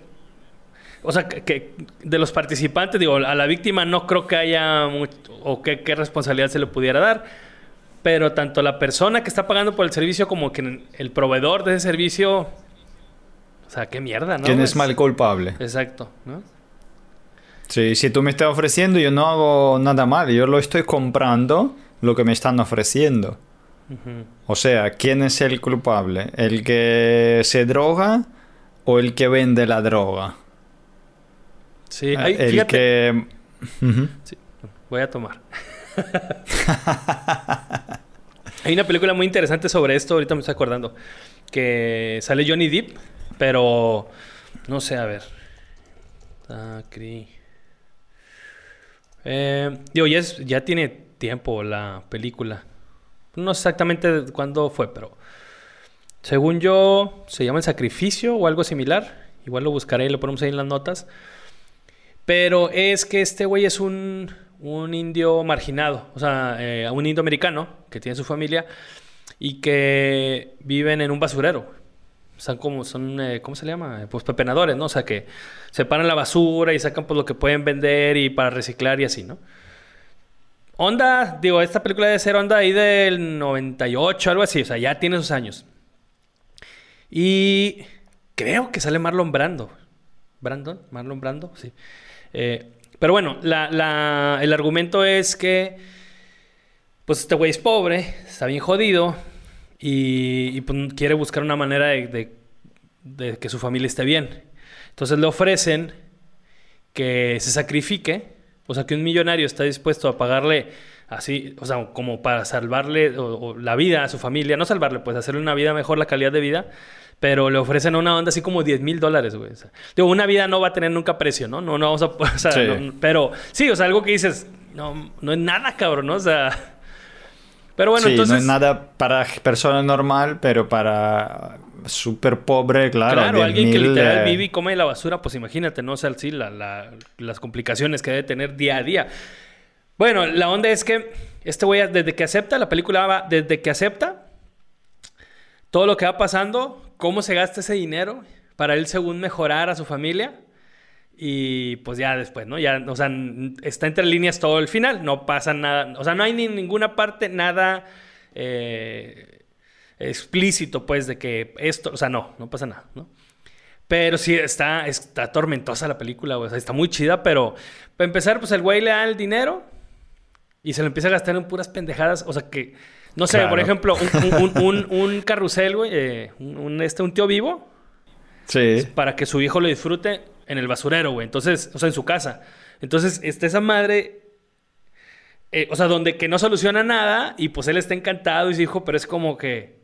Speaker 2: o sea, que, de los participantes, digo, a la víctima no creo que haya mucho, o qué, qué responsabilidad se le pudiera dar, pero tanto la persona que está pagando por el servicio como que el proveedor de ese servicio, o sea, qué mierda, ¿no?
Speaker 1: ¿Quién es mal culpable?
Speaker 2: Exacto, ¿no?
Speaker 1: Sí, si tú me estás ofreciendo, yo no hago nada mal, yo lo estoy comprando lo que me están ofreciendo. O sea, ¿quién es el culpable? ¿El que se droga o el que vende la droga?
Speaker 2: Sí,
Speaker 1: ah, el que...
Speaker 2: sí, voy a tomar. Hay una película muy interesante sobre esto, ahorita me estoy acordando, que sale Johnny Depp, pero no sé, a ver. Eh, digo, ya, ya tiene tiempo la película. No sé exactamente cuándo fue, pero según yo se llama El Sacrificio o algo similar. Igual lo buscaré y lo ponemos ahí en las notas. Pero es que este güey es un, un indio marginado, o sea, eh, un indio americano que tiene su familia y que viven en un basurero. Son como, son, eh, ¿cómo se le llama? Pues pepenadores, ¿no? O sea, que separan la basura y sacan pues lo que pueden vender y para reciclar y así, ¿no? Onda, digo, esta película debe ser onda ahí del 98, algo así, o sea, ya tiene sus años. Y creo que sale Marlon Brando. ¿Brandon? ¿Marlon Brando? Sí. Eh, pero bueno, el argumento es que, pues este güey es pobre, está bien jodido y, pues, quiere buscar una manera de, de que su familia esté bien. Entonces le ofrecen que se sacrifique o sea, que un millonario está dispuesto a pagarle así, o sea, como para salvarle la vida a su familia, no salvarle, pues hacerle una vida mejor, la calidad de vida, pero le ofrecen una onda así como 10 mil dólares, güey. digo, una vida no va a tener nunca precio, ¿no? No, no vamos a, (laughs) o sea, pero sí, o sea, algo que dices, no, no es nada, cabrón, ¿no? O sea... Pero bueno, entonces...
Speaker 1: no es nada para persona normal, pero para súper pobre, claro.
Speaker 2: Claro, alguien que literal vive y come la basura, pues imagínate, ¿no? O sea, sí, las complicaciones que debe tener día a día. Bueno, la onda es que este güey, desde que acepta, la película va, desde que acepta, todo lo que va pasando, cómo se gasta ese dinero para él según mejorar a su familia. Y pues ya después, ¿no? Ya, o sea, está entre líneas todo el final, no pasa nada, o sea, no hay ni ninguna parte, nada... Eh, explícito, pues, de que esto, o sea, no, no pasa nada, ¿no? Pero sí, está, está tormentosa la película, o sea, está muy chida, pero para empezar, pues el güey le da el dinero y se lo empieza a gastar en puras pendejadas, o sea, que, no sé, por ejemplo, (laughs) un, carrusel, güey, eh, un, este, un tío vivo,
Speaker 1: sí.
Speaker 2: para que su hijo lo disfrute en el basurero, güey, entonces, o sea, en su casa. Entonces, está esa madre eh, o sea, donde que no soluciona nada y pues él está encantado y su hijo, pero es como que,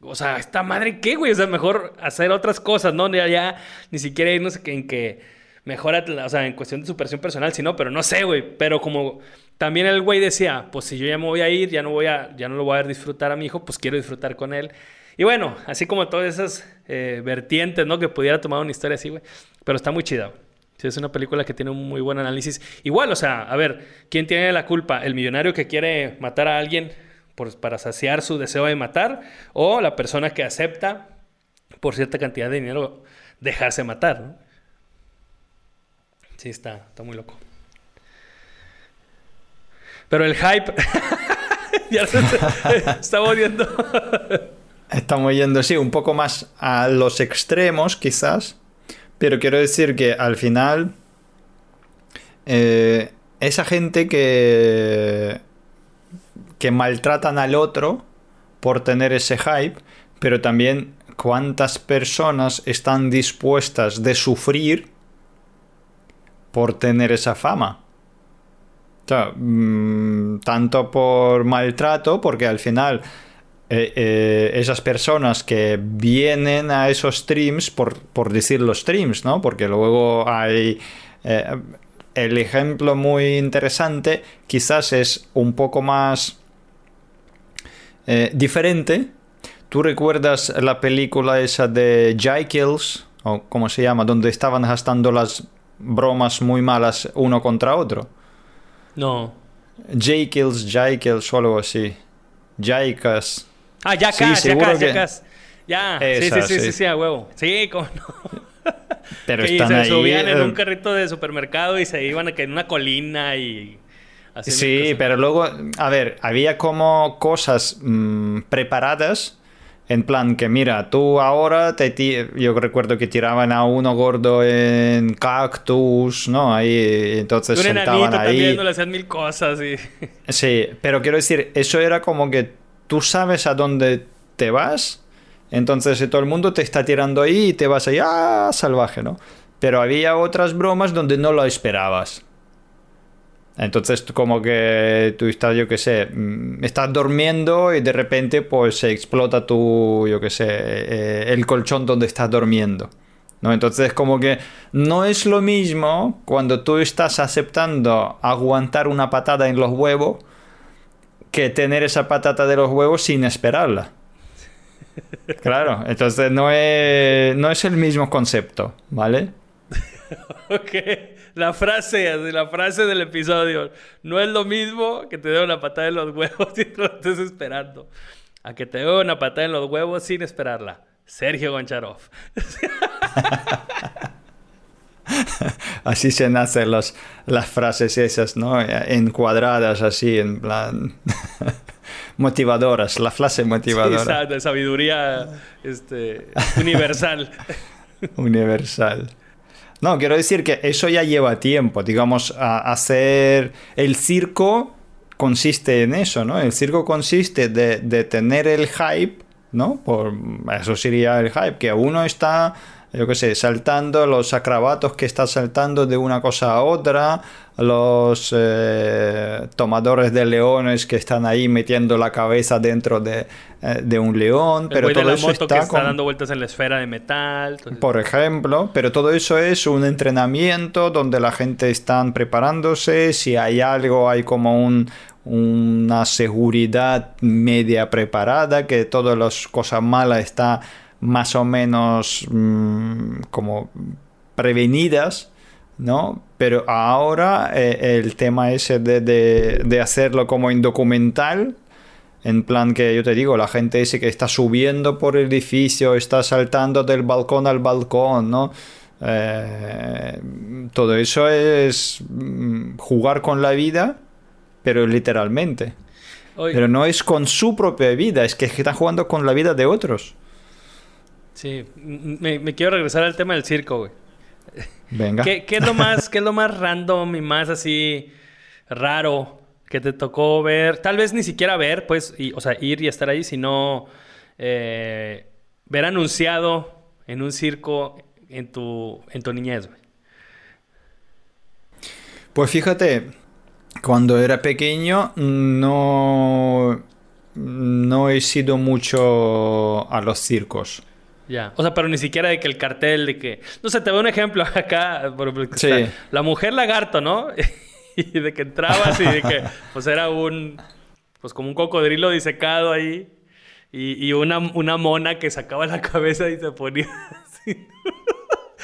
Speaker 2: o sea, esta madre qué, güey. O sea, mejor hacer otras cosas, ¿no? Ya, ya ni siquiera irnos en que mejora, o sea, en cuestión de superación personal, sino, pero no sé, güey. Pero como también el güey decía, pues si yo ya me voy a ir, ya no voy a, ya no lo voy a disfrutar a mi hijo, pues quiero disfrutar con él. Y bueno, así como todas esas eh, vertientes, ¿no? Que pudiera tomar una historia así, güey. Pero está muy chida, es una película que tiene un muy buen análisis. Igual, o sea, a ver, ¿quién tiene la culpa? ¿El millonario que quiere matar a alguien para saciar su deseo de matar o la persona que acepta por cierta cantidad de dinero dejarse matar. Sí, está, está muy loco. Pero el hype (laughs) ya se (laughs) está volviendo.
Speaker 1: Estamos yendo, sí, un poco más a los extremos, quizás. Pero quiero decir que al final, eh, esa gente que que maltratan al otro por tener ese hype, pero también cuántas personas están dispuestas de sufrir por tener esa fama. Mm, tanto por maltrato, porque al final eh, eh, esas personas que vienen a esos streams, por, por, decir los streams, ¿no? Porque luego hay... Eh, el ejemplo muy interesante quizás es un poco más diferente. ¿Tú recuerdas la película esa de Kills o cómo se llama, donde estaban gastando las bromas muy malas uno contra otro?
Speaker 2: No.
Speaker 1: Jekyll's, Jekyll's o algo así. Jaikas.
Speaker 2: Ah, ya
Speaker 1: Sí,
Speaker 2: acá,
Speaker 1: que-
Speaker 2: ya sí, sí, sí, sí,
Speaker 1: sí.
Speaker 2: a huevo. Sí, cómo no. (laughs)
Speaker 1: Pero
Speaker 2: que
Speaker 1: están
Speaker 2: se
Speaker 1: ahí.
Speaker 2: subían en
Speaker 1: eh,
Speaker 2: un carrito de supermercado y se iban a que en una colina y...
Speaker 1: Sí, pero luego, a ver, había como cosas mm, preparadas. En plan que, mira, tú ahora te yo recuerdo que tiraban a uno gordo en cactus, ¿no? Ahí, entonces
Speaker 2: Un
Speaker 1: sentaban ahí.
Speaker 2: también, no le hacían mil cosas y... (laughs)
Speaker 1: Sí, pero quiero decir, eso era como que tú sabes a dónde te vas, entonces eh, todo el mundo te está tirando ahí y te vas ahí, ah, salvaje, ¿no? Pero había otras bromas donde no lo esperabas. Entonces, como que tú estás, yo qué sé, mm, estás durmiendo y de repente pues se explota tu, yo qué sé, eh, el colchón donde estás durmiendo. ¿no? Entonces, como que no es lo mismo cuando tú estás aceptando aguantar una patada en los huevos que tener esa patata de los huevos sin esperarla. (laughs) Claro, entonces no es, no es el mismo concepto, ¿vale? (laughs)
Speaker 2: Ok, la frase, así, la frase del episodio. No es lo mismo que te dé una patada en los (laughs) huevos y te lo estés esperando. A que te dé una patada en los huevos sin esperarla. Sergio Goncharov. (laughs)
Speaker 1: Así se nacen los, las frases esas, ¿no? Encuadradas así, en plan... (laughs) motivadoras, la frase
Speaker 2: Sí,
Speaker 1: motivadora.
Speaker 2: de sabiduría este, universal.
Speaker 1: Universal. No, quiero decir que eso ya lleva tiempo. Digamos, a- hacer el circo consiste en eso, ¿no? El circo consiste de, tener el hype, ¿no? Por, eso sería el hype, que uno está, yo qué sé, saltando, los acrobatos que está saltando de una cosa a otra, los eh, tomadores de leones que están ahí metiendo la cabeza dentro de, eh, de un león,
Speaker 2: El
Speaker 1: pero
Speaker 2: de
Speaker 1: todo
Speaker 2: la
Speaker 1: eso
Speaker 2: moto
Speaker 1: está
Speaker 2: que está
Speaker 1: con-
Speaker 2: dando vueltas en la esfera de metal. entonces-
Speaker 1: por ejemplo, pero todo eso es un entrenamiento donde la gente está preparándose, si hay algo, hay como un, una seguridad media preparada, que todas las cosas malas están más o menos mm, como prevenidas, ¿no? Pero ahora eh, el tema ese de, de- de hacerlo como en documental, en plan que yo te digo, la gente ese que está subiendo por el edificio, está saltando del balcón al balcón, ¿no? Eh, todo eso es mm, jugar con la vida, pero literalmente.
Speaker 2: Oye,
Speaker 1: Pero no es con su propia vida, es que están jugando con la vida de otros.
Speaker 2: Sí, me, me quiero regresar al tema del circo, güey.
Speaker 1: Venga.
Speaker 2: ¿Qué, qué es lo más, ¿Qué es lo más random y más así raro que te tocó ver? Tal vez ni siquiera ver, pues, y, o sea, ir y estar ahí, sino eh, ver anunciado en un circo en tu, en tu niñez, güey.
Speaker 1: Pues fíjate, cuando era pequeño no, no he sido mucho a los circos.
Speaker 2: Ya. O sea, pero ni siquiera de que el cartel de que... No sé, te doy un ejemplo (laughs) acá. por ejemplo, que
Speaker 1: Sí.
Speaker 2: está la mujer lagarto, ¿no? (laughs) y de que entrabas y de que pues era un... Pues como un cocodrilo disecado ahí. Y, y una, una mona que sacaba la cabeza y se ponía (laughs) así.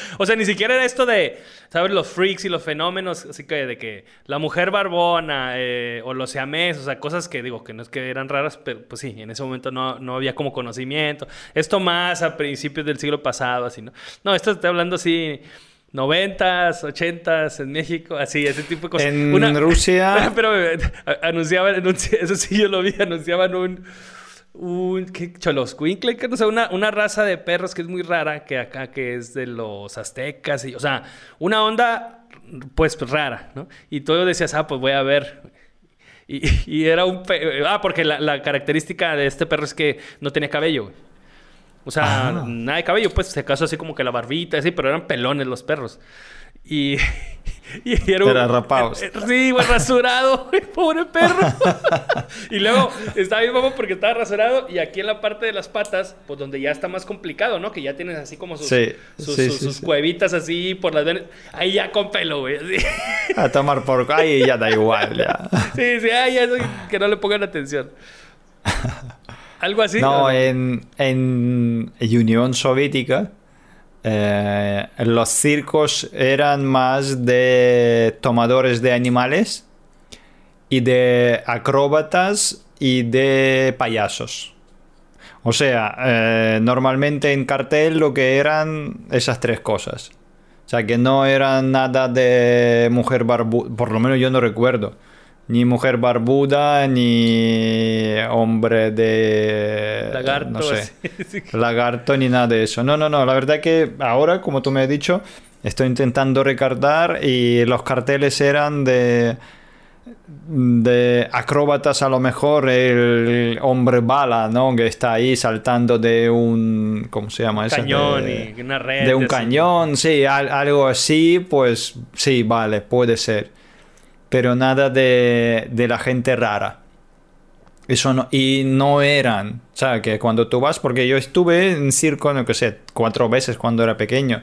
Speaker 2: (laughs) O sea, ni siquiera era esto de, ¿sabes? Los freaks y los fenómenos, así que de que la mujer barbona eh, o los siamés, o sea, cosas que digo que no es que eran raras, pero pues sí, en ese momento no, no había como conocimiento. Esto más a principios del siglo pasado, así, ¿no? No, esto estoy hablando así, noventas, ochentas, en México, así, ese tipo de cosas.
Speaker 1: En Rusia- (laughs)
Speaker 2: Pero anunciaban, anunci- (laughs) eso sí yo lo vi, anunciaban un un. Choloscuincle, que no sé, una, una raza de perros que es muy rara, que acá que es de los aztecas, y, o sea, una onda pues rara, ¿no? Y tú decías, ah, pues voy a ver. Y, y era un... pe- Ah, porque la, la característica de este perro es que no tenía cabello, güey. O sea,
Speaker 1: Ah.
Speaker 2: nada de cabello, pues se acaso así como que la barbita, así, pero eran pelones los perros. Y, (laughs) y era un...
Speaker 1: Era rapados.
Speaker 2: eh, Sí, güey, rasurado, (laughs) pobre perro. (laughs) y luego estaba bien mamón porque estaba rasurado y aquí en la parte de las patas, pues donde ya está más complicado, ¿no? Que ya tienes así como sus,
Speaker 1: Sí,
Speaker 2: sus,
Speaker 1: sí,
Speaker 2: sus-
Speaker 1: sí,
Speaker 2: sus
Speaker 1: sí.
Speaker 2: cuevitas así por las venas. Ahí ya con pelo, güey.
Speaker 1: A tomar por... Ahí ya da igual, ya.
Speaker 2: Sí, sí, ay, ya, que no le pongan atención. Algo así.
Speaker 1: No,
Speaker 2: ¿o
Speaker 1: en, en Unión Soviética eh, los circos eran más de tomadores de animales y de acróbatas y de payasos. O sea, eh, normalmente en cartel lo que eran esas tres cosas. O sea, que no eran nada de mujer barbuda, por lo menos yo no recuerdo. Ni mujer barbuda, ni hombre de...
Speaker 2: Lagarto.
Speaker 1: No sé. (laughs) Lagarto, ni nada de eso. No, no, no. La verdad que ahora, como tú me has dicho, estoy intentando recartar y los carteles eran de... De acróbatas a lo mejor el hombre bala, ¿no? Que está ahí saltando de un... ¿Cómo se llama eso?
Speaker 2: Cañón
Speaker 1: De-
Speaker 2: y una red.
Speaker 1: de un
Speaker 2: así.
Speaker 1: cañón, sí, al- algo así, pues sí, vale, puede ser. Pero nada de, de la gente rara. Eso no, y no eran. O sea, que cuando tú vas, porque yo estuve en circo, no sé, cuatro veces cuando era pequeño.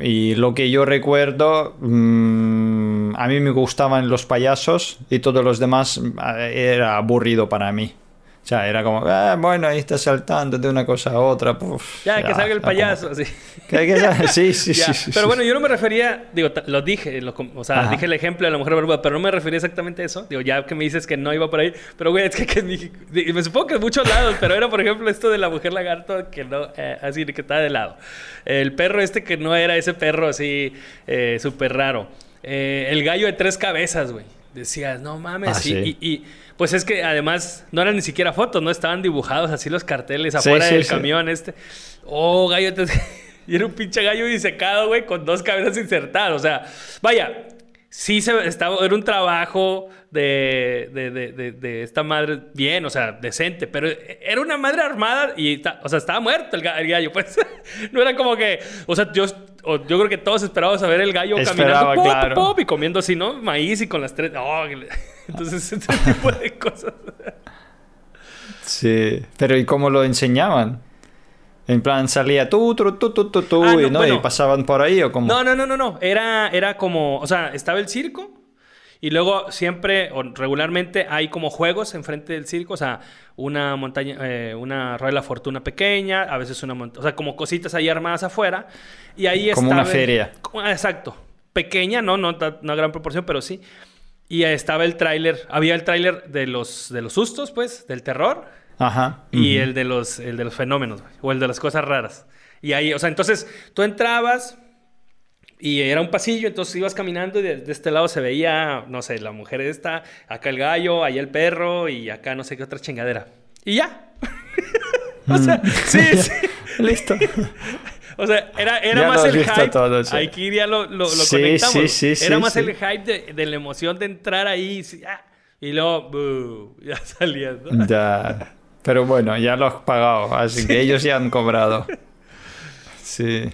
Speaker 1: Y lo que yo recuerdo, mm, a mí me gustaban los payasos y todos los demás eh, era aburrido para mí. O sea, era como, "Ah, bueno, ahí está saltando de una cosa a otra. puf,
Speaker 2: Ya, que salga el
Speaker 1: como-
Speaker 2: payaso, así. (laughs)
Speaker 1: sí, sí,
Speaker 2: Ya,
Speaker 1: sí, sí,
Speaker 2: Pero bueno, yo no me refería, digo, lo dije, lo o sea,
Speaker 1: Ajá.
Speaker 2: dije el ejemplo de la mujer barbuda, pero no me refería exactamente a eso. Digo, ya que me dices que no iba por ahí, pero güey, es que, me supongo que en muchos lados, pero era por ejemplo esto de la mujer lagarto que no, eh, así que estaba de lado. El perro este que no era ese perro así eh, súper raro. Eh, el gallo de tres cabezas, güey. Decías, no mames,
Speaker 1: Ah,
Speaker 2: y, pues es que además no eran ni siquiera fotos, no estaban dibujados así los carteles
Speaker 1: Sí,
Speaker 2: afuera
Speaker 1: sí,
Speaker 2: del
Speaker 1: sí.
Speaker 2: camión este. Oh, gallo, te- (laughs) y era un pinche gallo disecado, güey, con dos cabezas insertadas. O sea, vaya, sí se estaba, era un trabajo de, de, de, de- esta madre bien, o sea, decente, pero era una madre armada y, o sea, estaba muerto el, ga- el gallo, pues. (laughs) no era como que, o sea, yo, yo creo que todos esperábamos a ver el gallo
Speaker 1: Esperaba,
Speaker 2: caminando pop,
Speaker 1: claro.
Speaker 2: pop, y comiendo así, ¿no? Maíz y con las tres. oh, (laughs) entonces, ese tipo de cosas.
Speaker 1: Sí, pero ¿y cómo lo enseñaban? En plan, salía tú, tú, tú, tú, tú, tú,
Speaker 2: Ah, no,
Speaker 1: y, ¿no?
Speaker 2: bueno.
Speaker 1: y pasaban por ahí o como...
Speaker 2: No, no, no, no, no. Era, era como, o sea, estaba el circo y luego siempre o regularmente hay como juegos enfrente del circo, o sea, una montaña, eh, una rueda de la fortuna pequeña, a veces una montaña, o sea, como cositas ahí armadas afuera y ahí
Speaker 1: Como
Speaker 2: estaba
Speaker 1: una feria.
Speaker 2: como- ah, exacto. Pequeña, no, no una gran proporción, pero sí. Y estaba el tráiler, había el tráiler de los, de los sustos, pues, del terror.
Speaker 1: Ajá.
Speaker 2: Y el de los, el de los fenómenos, güey, o el de las cosas raras. Y ahí, o sea, entonces tú entrabas y era un pasillo, entonces ibas caminando y de, de este lado se veía, no sé, la mujer esta, acá el gallo, allá el perro y acá no sé qué otra chingadera. Y ya. (laughs) o sea, sí, (laughs) sí.
Speaker 1: Listo. (laughs)
Speaker 2: O sea, era, era más el hype.
Speaker 1: todo, sí.
Speaker 2: Aquí ya lo, lo, lo
Speaker 1: Sí,
Speaker 2: conectamos.
Speaker 1: sí, sí,
Speaker 2: era más el hype de, de la emoción de entrar ahí. sí, ah, y luego, "Boo", ya salías, ¿no?
Speaker 1: Ya. Pero bueno, ya lo has pagado, así que ellos ya han cobrado. Sí.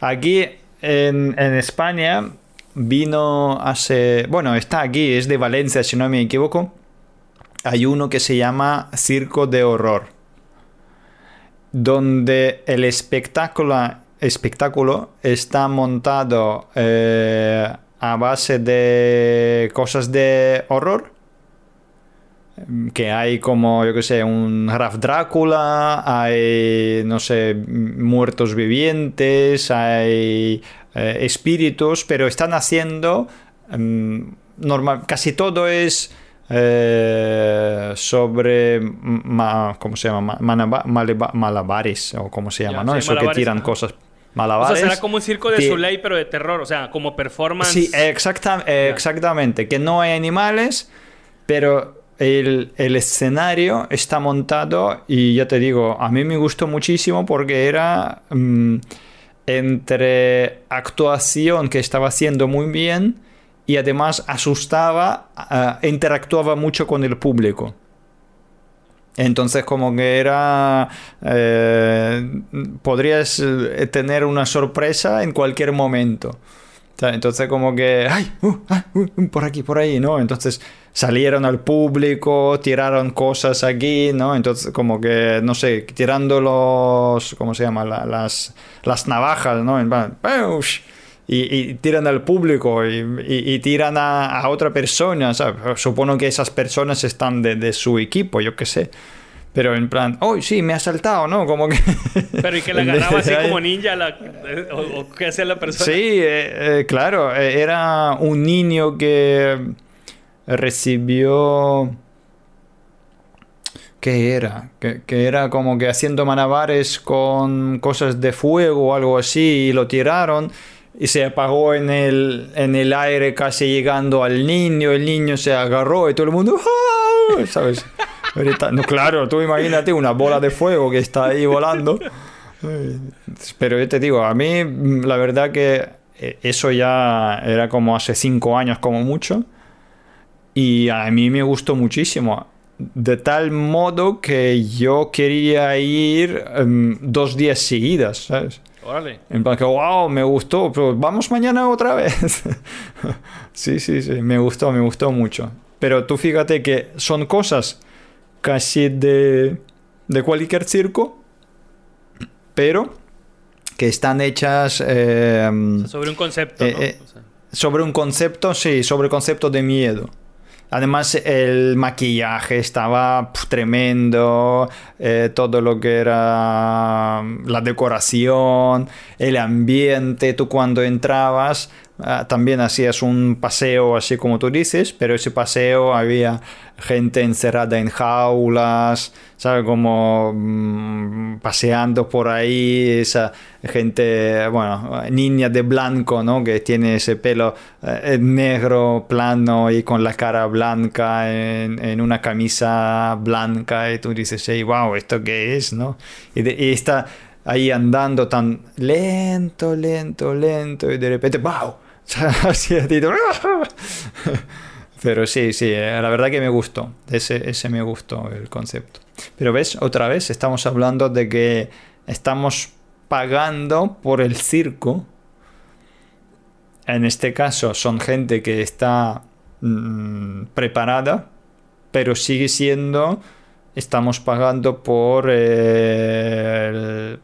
Speaker 1: Aquí en, en España vino hace... Bueno, está aquí, es de Valencia, si no me equivoco. Hay uno que se llama Circo de Horror, donde el espectáculo, espectáculo está montado eh, a base de cosas de horror que hay como, yo que sé, un Graf Drácula, hay, no sé, muertos vivientes, hay eh, espíritus, pero están haciendo, mm, normal, casi todo es eh, sobre, ma- ¿cómo se llama? Ma- manaba- malabares, o como se llama,
Speaker 2: Ya,
Speaker 1: ¿no?
Speaker 2: sí,
Speaker 1: Eso que tiran cosas.
Speaker 2: O
Speaker 1: Malabares.
Speaker 2: sea, será como un circo de
Speaker 1: Ti-
Speaker 2: Soleil, pero de terror. O sea, como performance.
Speaker 1: Sí, exacta- eh, exactamente. Que no hay animales, pero el, el escenario está montado y ya te digo, a mí me gustó muchísimo porque era mm, entre actuación que estaba haciendo muy bien y además asustaba, ah, interactuaba mucho con el público. Entonces como que era... eh, podrías eh, tener una sorpresa en cualquier momento. Entonces como que... ¡Ay! uh, ah, uh, uh, por aquí, por ahí, ¿no? Entonces salieron al público, tiraron cosas aquí, ¿no? Entonces como que, no sé, tirando los... ¿Cómo se llama? La- las, las navajas, ¿no? En plan, y, y tiran al público y, y- y tiran a, a otra persona. ¿sabes? Supongo que esas personas están de, de su equipo, yo qué sé. Pero en plan, ¡oh, sí, me ha saltado, ¿no? Como que... (laughs)
Speaker 2: Pero y que la (laughs) agarraba así (laughs) como ninja, la... o, o, qué hacía la persona.
Speaker 1: Sí, eh, eh, claro, eh, era un niño que recibió... ¿Qué era? Que, que, era como que haciendo malabares con cosas de fuego o algo así y lo tiraron y se apagó en el, en el aire casi llegando al niño, el niño se agarró y todo el mundo... ¡Ah! ¿Sabes? No, claro, tú imagínate una bola de fuego que está ahí volando. Pero yo te digo, a mí la verdad que eh, eso ya era como hace cinco años como mucho. Y a mí me gustó muchísimo. De tal modo que yo quería ir um, dos días seguidas, ¿sabes?
Speaker 2: Órale.
Speaker 1: En plan que, wow, me gustó, pero vamos mañana otra vez. (laughs) sí, sí, sí, me gustó, me gustó mucho. Pero tú fíjate que son cosas casi de, de cualquier circo, pero que están hechas... Eh,
Speaker 2: sobre un concepto, ¿no?
Speaker 1: eh, sobre un concepto, sí, sobre concepto de miedo. Además, el maquillaje estaba tremendo, eh, todo lo que era la decoración, el ambiente, tú cuando entrabas uh, también hacías un paseo así como tú dices, pero ese paseo había gente encerrada en jaulas, ¿sabes? Como mmm, paseando por ahí, esa gente, bueno, niña de blanco, ¿no? Que tiene ese pelo eh, negro, plano y con la cara blanca, en, en, una camisa blanca, y tú dices, hey, wow, ¿esto qué es, no? Y, de, y está ahí andando tan lento, lento, lento, y de repente, wow, (laughs) así a ti, (laughs) pero sí, sí, la verdad que me gustó. Ese, ese me gustó el concepto. Pero ves, otra vez estamos hablando de que estamos pagando por el circo. En este caso son gente que está mmm, preparada, pero sigue siendo, estamos pagando por, eh,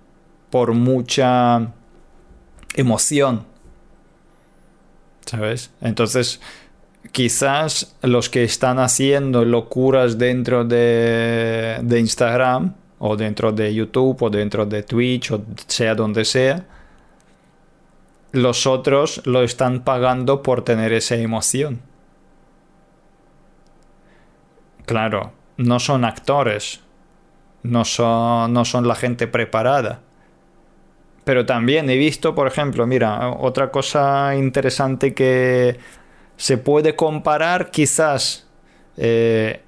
Speaker 1: por mucha emoción. ¿Sabes? Entonces, quizás los que están haciendo locuras dentro de, Instagram o dentro de YouTube o dentro de Twitch o sea donde sea, los otros lo están pagando por tener esa emoción. Claro, no son actores, no son, no son la gente preparada. Pero también he visto, por ejemplo, mira, otra cosa interesante que se puede comparar quizás eh,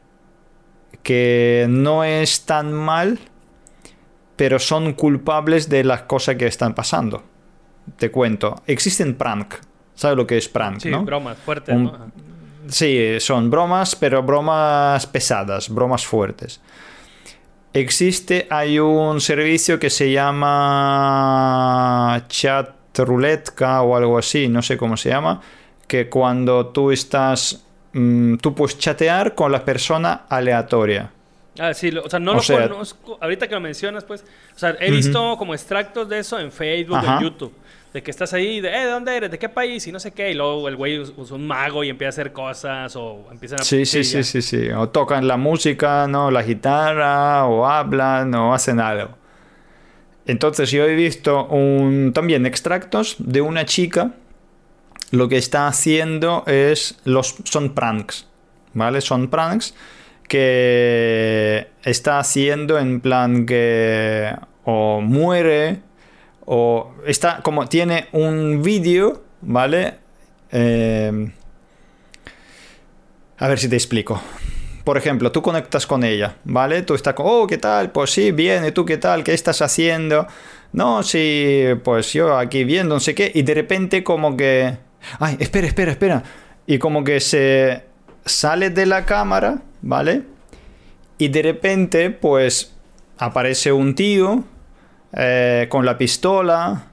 Speaker 1: que no es tan mal, pero son culpables de las cosas que están pasando. Te cuento, existen prank. ¿Sabes lo que es prank?
Speaker 2: Sí,
Speaker 1: ¿no?
Speaker 2: bromas fuertes.
Speaker 1: Un,
Speaker 2: ¿no?
Speaker 1: Sí, son bromas, pero bromas pesadas, bromas fuertes. Existe, hay un servicio que se llama Chat Ruletka o algo así, no sé cómo se llama, que cuando tú estás, mmm, tú puedes chatear con la persona aleatoria.
Speaker 2: Ah, sí, lo, o sea, no o lo sea, conozco. Ahorita que lo mencionas, pues, o sea, he visto uh -huh. como extractos de eso en Facebook, Ajá. en YouTube. De que estás ahí, de, eh, ¿de dónde eres? ¿De qué país? Y no sé qué. Y luego el güey es un mago y empieza a hacer cosas o empiezan a...
Speaker 1: Sí, sí, sí, sí, sí. O tocan la música, ¿no? La guitarra, o hablan, o hacen algo. Entonces yo he visto un, también extractos de una chica. Lo que está haciendo es... Los, son pranks, ¿vale? Son pranks que está haciendo en plan que o muere o está como tiene un vídeo, ¿vale? Eh, a ver si te explico. Por ejemplo, tú conectas con ella, ¿vale? Tú estás con, oh, ¿qué tal? Pues sí, bien, ¿y tú qué tal? ¿Qué estás haciendo? No, sí, pues yo aquí viendo, no sé qué, y de repente como que... Ay, espera, espera, espera. Y como que se sale de la cámara, ¿vale? Y de repente, pues, aparece un tío eh, con la pistola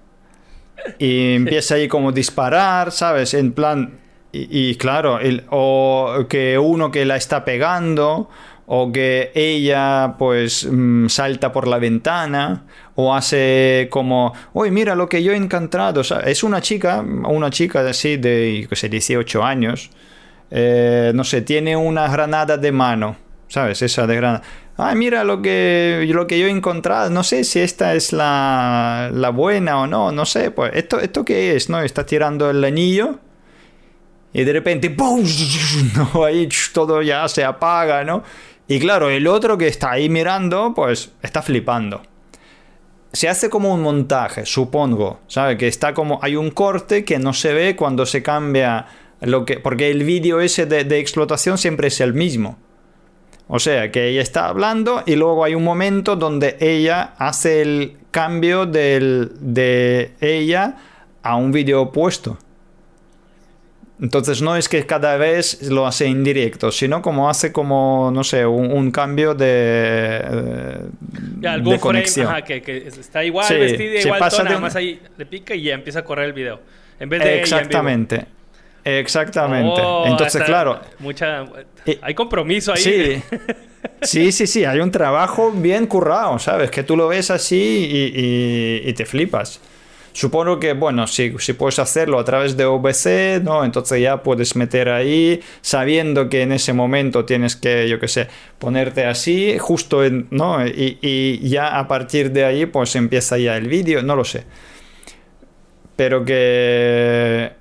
Speaker 1: y (laughs) empieza ahí como a disparar, ¿sabes? En plan... Y, y claro, el, o que uno que la está pegando, o que ella pues mmm, salta por la ventana, o hace como, uy, mira lo que yo he encontrado. O sea, es una chica, una chica así de, que sé, 18 años, eh, no sé, tiene una granada de mano ¿sabes? Esa de gran... Ay, mira lo que, lo que yo he encontrado, no sé si esta es la, la buena o no, no sé, pues, ¿esto, ¿esto qué es? ¿No? Está tirando el anillo y de repente. (laughs) ¿no? Ahí todo ya se apaga, ¿no? Y claro, el otro que está ahí mirando, pues está flipando. Se hace como un montaje, supongo, ¿sabe? Que está como, hay un corte que no se ve cuando se cambia lo que, porque el vídeo ese de explotación siempre es el mismo. O sea, que ella está hablando y luego hay un momento donde ella hace el cambio del, de ella a un vídeo opuesto. Entonces no es que cada vez lo hace en directo, sino como hace como, no sé, un, cambio de,
Speaker 2: eh, ya, algún conexión. Frame, que, que, está igual sí, vestida, igual pasa nada más ahí le pica y ya empieza a correr el video. En vez de
Speaker 1: Exactamente. Exactamente. Oh, Entonces, claro.
Speaker 2: Mucha, hay compromiso ahí.
Speaker 1: Sí. (laughs) Sí, sí, sí, hay un trabajo bien currado, ¿sabes? Que tú lo ves así y, y te flipas. Supongo que, bueno, si, si puedes hacerlo a través de OBC, ¿no? Entonces ya puedes meter ahí, sabiendo que en ese momento tienes que, yo qué sé, ponerte así, justo en, ¿no? Y, y ya a partir de ahí, pues empieza ya el vídeo, no lo sé. Pero que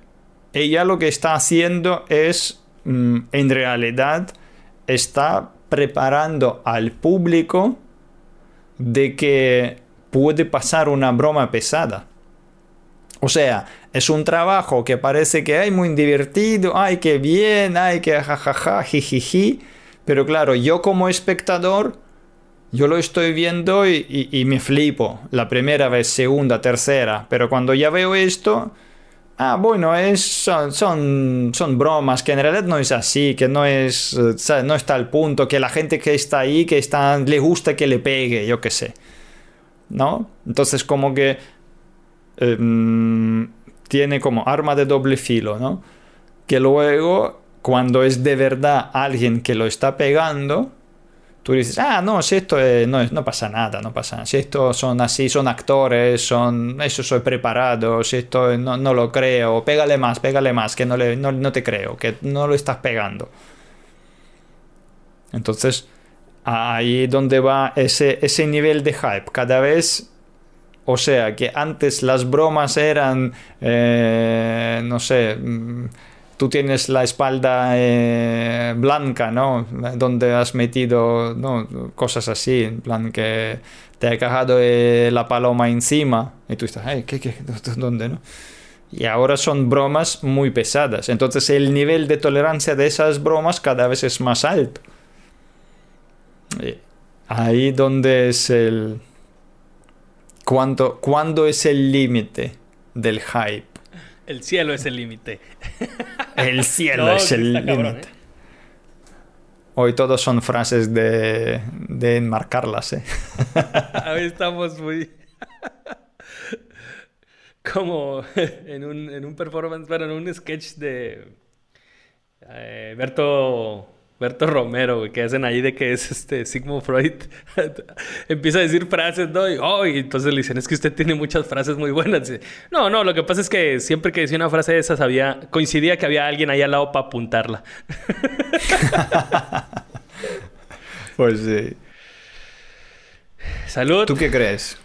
Speaker 1: ella lo que está haciendo es, mm, en realidad, está preparando al público de que puede pasar una broma pesada. O sea, es un trabajo que parece que hay muy divertido, ay, qué bien, ay, que jajaja, jijiji. Pero claro, yo como espectador, yo lo estoy viendo y, me flipo. La primera vez, segunda, tercera. Pero cuando ya veo esto, ah, bueno, es, son, son, bromas, que en realidad no es así, que no es, no está al punto, que la gente que está ahí, que está, le gusta que le pegue, yo qué sé. ¿No? Entonces como que Em, tiene como arma de doble filo, ¿no? Que luego, cuando es de verdad alguien que lo está pegando, tú dices, ah, no, si esto no, no, pasa nada, no pasa nada. Si esto son así, son actores, son, eso soy preparado, si esto no, no lo creo, pégale más, pégale más, que no, le, no, no te creo, que no lo estás pegando. Entonces, ahí donde va ese, ese nivel de hype. Cada vez o sea, que antes las bromas eran, eh, no sé, mm, tú tienes la espalda eh, blanca, ¿no? Donde has metido cosas así, en plan que te ha cagado eh, la paloma encima y tú estás, ¿qué, (laughs) dónde? Y ahora son bromas muy pesadas. Entonces el nivel de tolerancia de esas bromas cada vez es más alto. Ahí donde es el ¿Cuándo, es el límite del hype?
Speaker 2: El cielo es el límite.
Speaker 1: El (laughs) cielo es el límite. ¿eh? Hoy todos son frases de, de enmarcarlas, ¿eh? (laughs)
Speaker 2: Hoy estamos muy... (laughs) Como en un, en un performance, bueno, en un sketch de eh, Berto Berto Romero, que hacen ahí de que es este Sigmund Freud. (laughs) Empieza a decir frases, ¿no? Y, oh, y entonces le dicen, es que usted tiene muchas frases muy buenas. no, no, lo que pasa es que siempre que decía una frase de esas había, coincidía que había alguien ahí al lado para apuntarla. (laughs)
Speaker 1: pues sí.
Speaker 2: Salud.
Speaker 1: ¿Tú qué crees?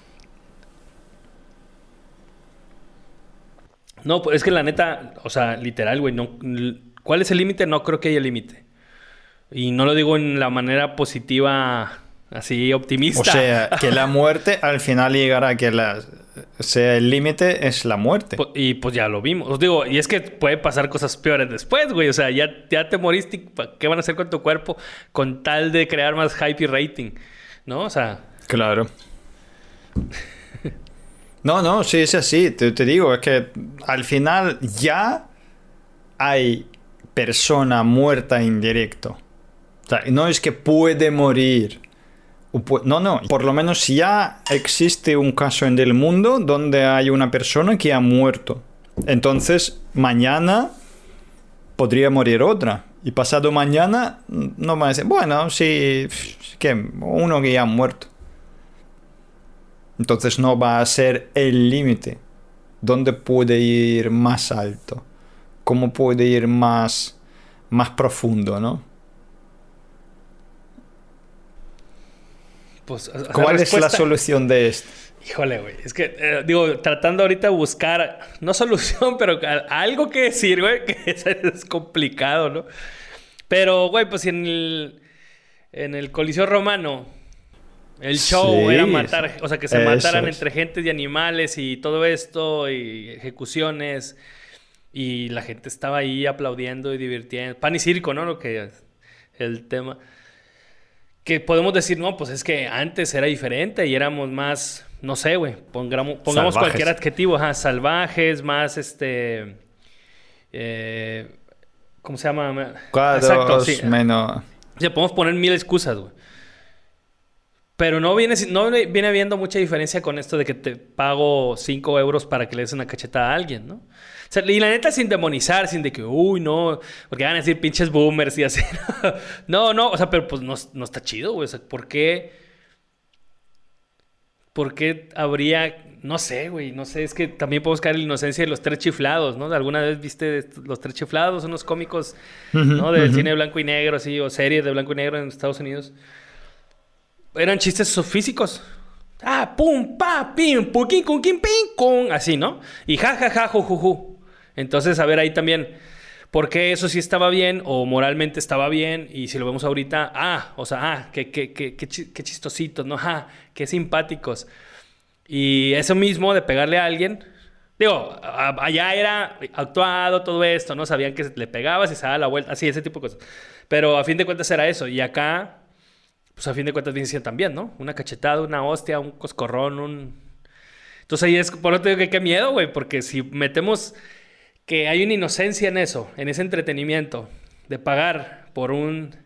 Speaker 2: No, pues es que la neta, o sea, literal, güey, no, ¿cuál es el límite? No creo que haya límite. Y no lo digo en la manera positiva, así optimista.
Speaker 1: O sea, (laughs) que la muerte al final llegará a que la, sea el límite es la muerte.
Speaker 2: Y pues ya lo vimos. Os digo, y es que puede pasar cosas peores después, güey. O sea, ya, ya te moriste. ¿Qué van a hacer con tu cuerpo con tal de crear más hype y rating? ¿No? O sea.
Speaker 1: Claro. No, no, sí, es así. Te, te digo, es que al final ya hay persona muerta en directo no es que puede morir. No, no, por lo menos ya existe un caso en el mundo donde hay una persona que ha muerto. Entonces, mañana podría morir otra. Y pasado mañana no va a decir, bueno, sí, que uno que ya ha muerto. Entonces no va a ser el límite. ¿Dónde puede ir más alto? ¿Cómo puede ir más, más profundo, no?
Speaker 2: Pues,
Speaker 1: ¿Cuál es la solución de esto?
Speaker 2: Híjole, güey. Es que, eh, digo, tratando ahorita de buscar, no (laughs) solución, pero algo que decir, güey, que (laughs) es, es complicado, ¿no? Pero, güey, pues en el, en el Coliseo Romano, el show
Speaker 1: Sí,
Speaker 2: era matar, o sea, que se mataran
Speaker 1: es.
Speaker 2: entre gentes y animales y todo esto, y ejecuciones, y la gente estaba ahí aplaudiendo y divirtiendo. Pan y circo, ¿no? Lo que el tema que podemos decir, no, pues es que antes era diferente y éramos más, no sé, güey, pongamos, pongamos cualquier adjetivo, ajá, salvajes, más este, eh, ¿cómo se llama?
Speaker 1: Cuadros,
Speaker 2: sí.
Speaker 1: menos...
Speaker 2: O sea, podemos poner mil excusas, güey. Pero no viene, no viene habiendo mucha diferencia con esto de que te pago 5 euros para que le des una cachetada a alguien, ¿no? Sea, y la neta sin demonizar, sin de que, uy, no, porque van a decir pinches boomers y así. (laughs) no, no, o sea, pero pues no, no está chido, güey. O sea, ¿por qué? ¿Por qué habría, no sé, güey, no sé, es que también podemos caer en la inocencia de los tres chiflados, ¿no? ¿Alguna vez viste los tres chiflados, unos cómicos, ¿no? Del cine de blanco y negro, así, o series de blanco y negro en Estados Unidos. Eran chistes físicos. Ah, pum, pa, pim, puquín, con pin, con. Así, ¿no? Y ja, ja, ja, ju, ju, ju. Entonces, a ver ahí también. ¿Por qué eso sí estaba bien o moralmente estaba bien? Y si lo vemos ahorita, ah, o sea, ah, qué, qué, qué, qué, chi- qué chistositos, ¿no? (laughs) Ah, qué simpáticos. Y eso mismo de pegarle a alguien, digo, allá era actuado todo esto, ¿no? Sabían que le pegabas y se daba la vuelta, así, ese tipo de cosas. Pero a fin de cuentas era eso. Y acá, pues a fin de cuentas siendo también, ¿no? Una cachetada, una hostia, un coscorrón, un... Entonces ahí es, por eso te digo que qué miedo, güey, porque si metemos que hay una inocencia en eso, en ese entretenimiento, de pagar por un,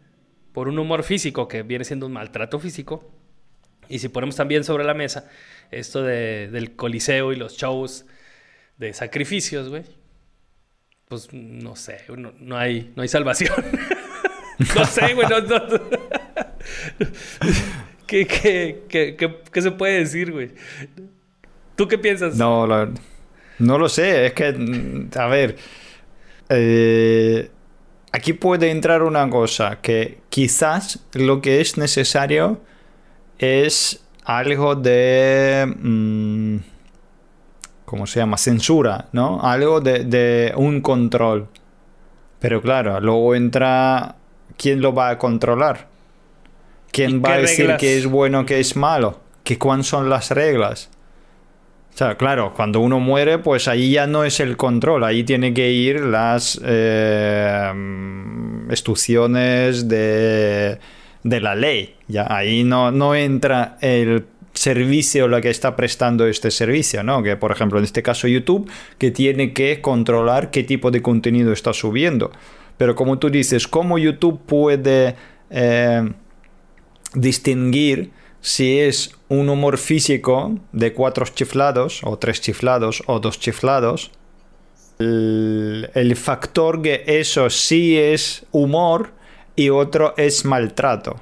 Speaker 2: por un humor físico que viene siendo un maltrato físico, y si ponemos también sobre la mesa esto de- del coliseo y los shows de sacrificios, güey, pues no sé, no, hay, no hay salvación. (laughs) no sé, güey. (laughs) ¿Qué, qué, qué, qué- se puede decir, güey? ¿Tú qué piensas?
Speaker 1: No, la- no lo sé, es que, mm, a ver, eh, aquí puede entrar una cosa, que quizás lo que es necesario es algo de, mm, ¿cómo se llama? Censura, ¿no? Algo de, de un control. Pero claro, luego entra, ¿quién lo va a controlar?
Speaker 2: ¿Y
Speaker 1: ¿Quién va
Speaker 2: qué
Speaker 1: a decir
Speaker 2: reglas?
Speaker 1: que es bueno, que es malo? ¿Que ¿Cuáles son las reglas? O sea, claro, cuando uno muere, pues ahí ya no es el control, ahí tiene que ir las eh, de, de la ley. Ya ahí no, no entra el servicio la que está prestando este servicio, ¿no? Que por ejemplo en este caso YouTube, que tiene que controlar qué tipo de contenido está subiendo. Pero como tú dices, ¿cómo YouTube puede eh, distinguir si es un humor físico de cuatro chiflados, o tres chiflados, o dos chiflados. El, factor que eso sí es humor y otro es maltrato.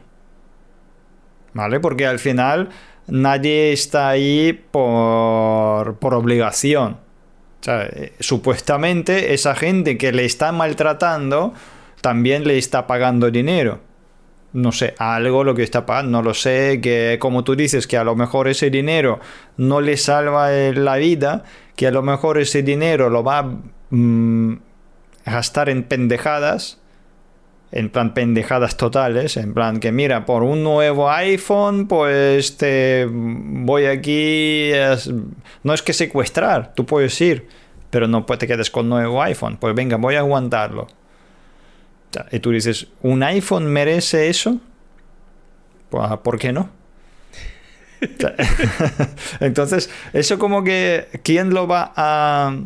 Speaker 1: ¿Vale? Porque al final nadie está ahí por, por obligación. O sea, eh, supuestamente esa gente que le está maltratando también le está pagando dinero no sé, algo lo que está pagando, no lo sé, que como tú dices, que a lo mejor ese dinero no le salva eh, la vida, que a lo mejor ese dinero lo va a mm, gastar en pendejadas, en plan pendejadas totales, en plan que mira, por un nuevo iPhone, pues te voy aquí, no es que secuestrar, tú puedes ir, pero no te quedes con nuevo iPhone, pues venga, voy a aguantarlo. Y tú dices, ¿un iPhone merece eso? Pues, ¿por qué no? (laughs) Entonces, eso como que, ¿quién lo va a...?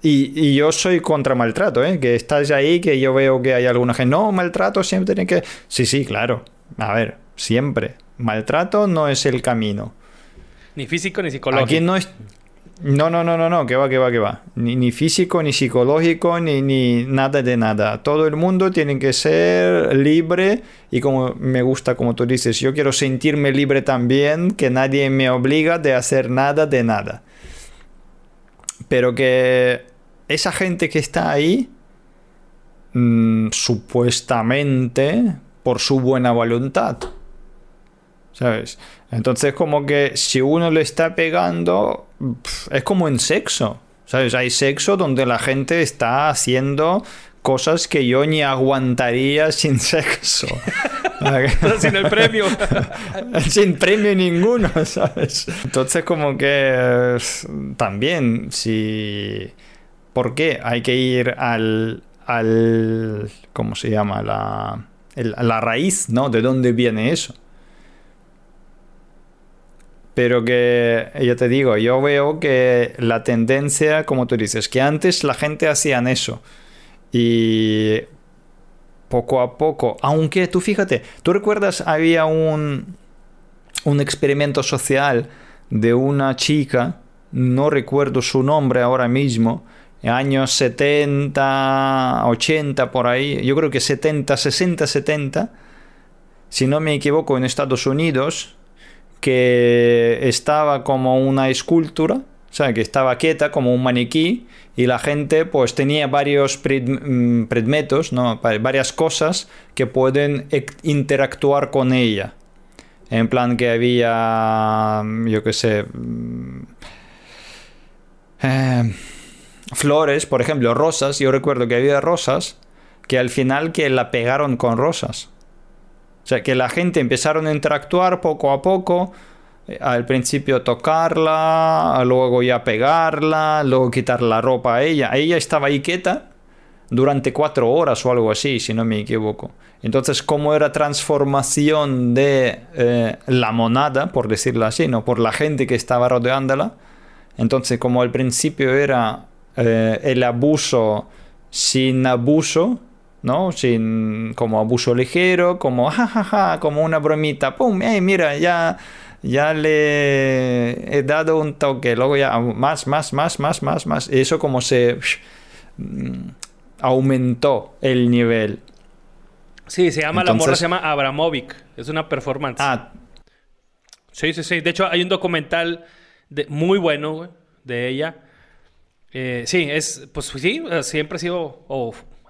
Speaker 1: Y, y yo soy contra maltrato, ¿eh? Que estás ahí, que yo veo que hay alguna gente, no, maltrato siempre tiene que... Sí, sí, claro. A ver, siempre. Maltrato no es el camino.
Speaker 2: Ni físico ni psicológico.
Speaker 1: Aquí no es... No, no, no, no, no, que va, que va, que va. Ni, ni físico, ni psicológico, ni, ni nada de nada. Todo el mundo tiene que ser libre y como me gusta, como tú dices, yo quiero sentirme libre también, que nadie me obliga de hacer nada de nada. Pero que esa gente que está ahí, mm, supuestamente por su buena voluntad. ¿Sabes? Entonces como que si uno le está pegando, es como en sexo. ¿Sabes? Hay sexo donde la gente está haciendo cosas que yo ni aguantaría (laughs) sin sexo. (laughs)
Speaker 2: sin el premio. (laughs)
Speaker 1: sin premio ninguno, ¿sabes? Entonces como que también, si... ¿Por qué hay que ir al... al ¿Cómo se llama? La, la raíz, ¿no? ¿De dónde viene eso? Pero que, ya te digo, yo veo que la tendencia, como tú dices, que antes la gente hacían eso. Y poco a poco, aunque tú fíjate, tú recuerdas, había un, un experimento social de una chica, no recuerdo su nombre ahora mismo, años 70, 80 por ahí, yo creo que 70, 60, 70, si no me equivoco, en Estados Unidos, que estaba como una escultura, o sea, que estaba quieta como un maniquí y la gente pues tenía varios mm, predmetos, ¿no? varias cosas que pueden interactuar con ella. En plan que había, yo qué sé, mm, eh, flores, por ejemplo, rosas. Yo recuerdo que había rosas que al final que la pegaron con rosas. O sea, que la gente empezaron a interactuar poco a poco. Eh, al principio tocarla, luego ya pegarla, luego quitar la ropa a ella. Ella estaba ahí quieta durante cuatro horas o algo así, si no me equivoco. Entonces, como era transformación de eh, la monada, por decirlo así, ¿no? por la gente que estaba rodeándola, entonces como al principio era eh, el abuso sin abuso, ¿no? Sin como abuso ligero, como jajaja, como una bromita, pum, mira, ya ya le he dado un toque, luego ya más, más, más, más, más, más. Eso como se mm, aumentó el nivel.
Speaker 2: Sí, se llama, la morra se llama Abramovic, es una performance. Ah. Sí, sí, sí. De hecho, hay un documental de, muy bueno, de ella. Eh, sí, es, pues sí, siempre ha sido,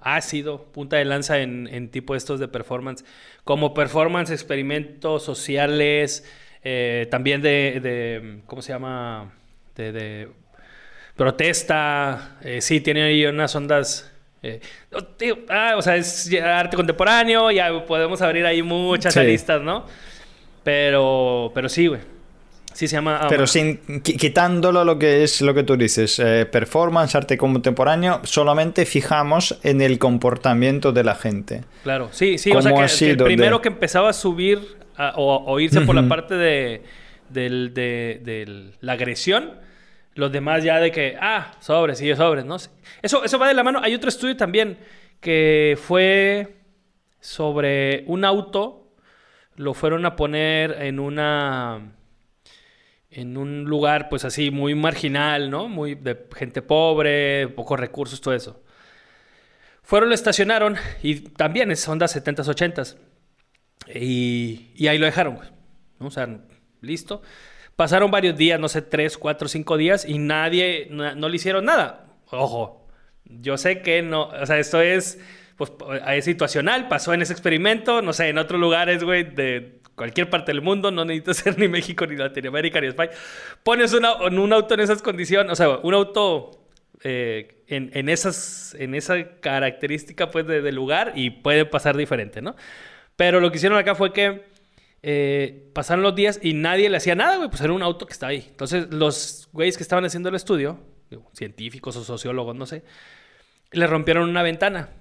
Speaker 2: ha sido punta de lanza en, en tipo estos de performance, como performance, experimentos sociales, eh, también de, ¿cómo se llama? De, protesta, eh, sí, tiene ahí unas ondas... Eh, ah, o sea, es arte contemporáneo, ya podemos abrir ahí muchas listas, ¿no? Pero, pero sí, güey. Sí se llama...
Speaker 1: Pero sin quitándolo lo que es lo que tú dices, eh, performance, arte contemporáneo, solamente fijamos en el comportamiento de la gente.
Speaker 2: Claro, sí, sí, o sea que, el primero que empezaba a subir o, irse por la parte de, de, la agresión, los demás ya de que, ah, sobres, sí, sobres, ¿no? Eso, eso va de la mano. Hay otro estudio también que fue sobre un auto, lo fueron a poner en una en un lugar pues así muy marginal, ¿no? Muy de gente pobre, pocos recursos, todo eso. Fueron, lo estacionaron y también es Honda 70s, 80s. Y, y ahí lo dejaron, ¿no? O sea, listo. Pasaron varios días, no sé, tres, cuatro, cinco días y nadie, no, le hicieron nada. Ojo, yo sé que no, o sea, esto es, pues, es situacional, pasó en ese experimento, no sé, en otros lugares, güey, de cualquier parte del mundo, no necesita ser ni México, ni Latinoamérica, ni España. Pones un auto en esas condiciones, o sea, un auto eh, en, esas, en esa característica pues, de, lugar y puede pasar diferente, ¿no? Pero lo que hicieron acá fue que eh, pasaron los días y nadie le hacía nada, güey, pues era un auto que estaba ahí. Entonces, los güeyes que estaban haciendo el estudio, científicos o sociólogos, no sé, le rompieron una ventana.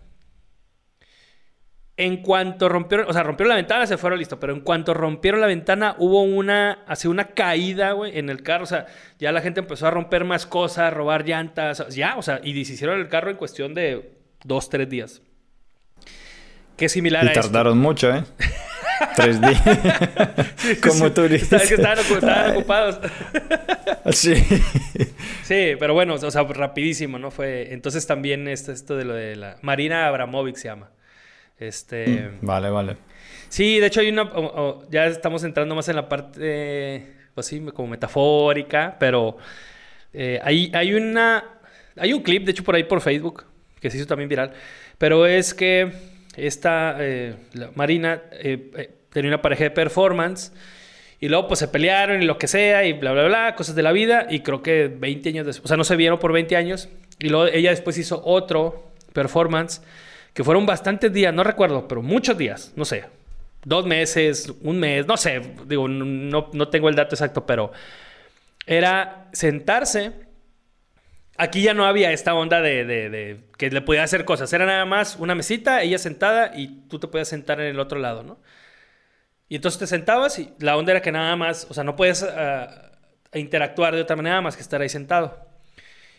Speaker 2: En cuanto rompieron, o sea, rompieron la ventana, se fueron listo, pero en cuanto rompieron la ventana, hubo una, así una caída, güey, en el carro, o sea, ya la gente empezó a romper más cosas, robar llantas, ya, o sea, y deshicieron el carro en cuestión de dos, tres días. Qué similar
Speaker 1: y tardaron mucho, ¿eh? (laughs) Tres (laughs) días. Como tú dices.
Speaker 2: que estaban, estaban ocupados.
Speaker 1: sí. (laughs)
Speaker 2: Sí, pero bueno, o sea, rapidísimo, ¿no? Fue... Entonces también esto, esto de lo de la... Marina Abramovic se llama. Este.
Speaker 1: Mm, vale, vale.
Speaker 2: Sí, de hecho hay una. ya estamos entrando más en la parte. pues sí, como metafórica, pero. Eh, hay, hay una. Hay un clip, de hecho, por ahí por Facebook, que se hizo también viral. Pero es que esta. Eh, Marina eh, tenía una pareja de performance. Y luego pues se pelearon y lo que sea y bla, bla, bla, cosas de la vida. Y creo que 20 años después, o sea, no se vieron por 20 años. Y luego ella después hizo otro performance fueron bastantes días, no recuerdo, pero muchos días, no sé, dos meses, un mes, no sé, digo, no, no tengo el dato exacto, pero era sentarse. Aquí ya no había esta onda de, que le podía hacer cosas. Era nada más una mesita, ella sentada y tú te podías sentar en el otro lado, ¿no? Y entonces te sentabas y la onda era que nada más, o sea, no puedes uh, interactuar de otra manera más que estar ahí sentado.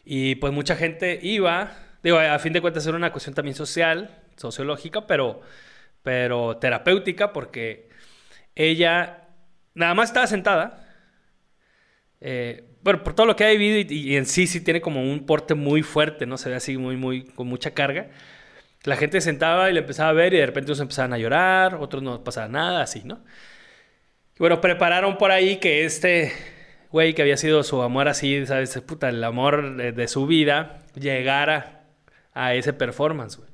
Speaker 2: Y pues mucha gente iba, digo, a fin de cuentas era una cuestión también social, sociológica, pero, pero terapéutica, porque ella nada más estaba sentada. Eh, bueno, por todo lo que ha vivido y, en sí sí tiene como un porte muy fuerte, ¿no? Se ve así muy, muy, con mucha carga. La gente se sentaba y le empezaba a ver y de repente unos empezaban a llorar, otros no pasaba nada, así, ¿no? Bueno, prepararon por ahí que este güey que había sido su amor así, ¿sabes? Puta, el amor de su vida, llegara a ese performance, güey.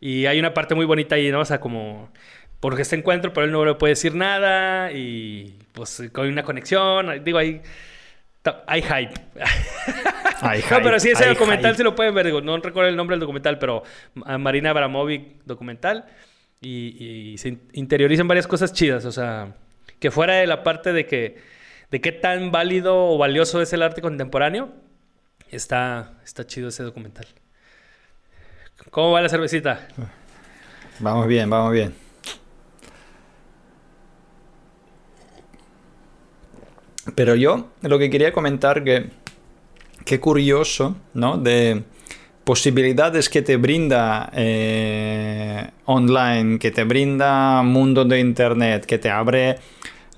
Speaker 2: Y hay una parte muy bonita ahí, ¿no? O sea, como porque este encuentro, pero él no le puede decir nada y pues con una conexión, digo, hay, hay hype. (laughs)
Speaker 1: Hay (laughs)
Speaker 2: no, pero sí, ese
Speaker 1: hay
Speaker 2: documental
Speaker 1: hype.
Speaker 2: se lo pueden ver, digo, no recuerdo el nombre del documental, pero a Marina Abramovic documental y, y se interiorizan varias cosas chidas, o sea, que fuera de la parte de que de qué tan válido o valioso es el arte contemporáneo, está, está chido ese documental. ¿Cómo va la cervecita?
Speaker 1: Vamos bien, vamos bien. Pero yo lo que quería comentar que qué curioso, ¿no? De posibilidades que te brinda eh, online, que te brinda mundo de internet, que te abre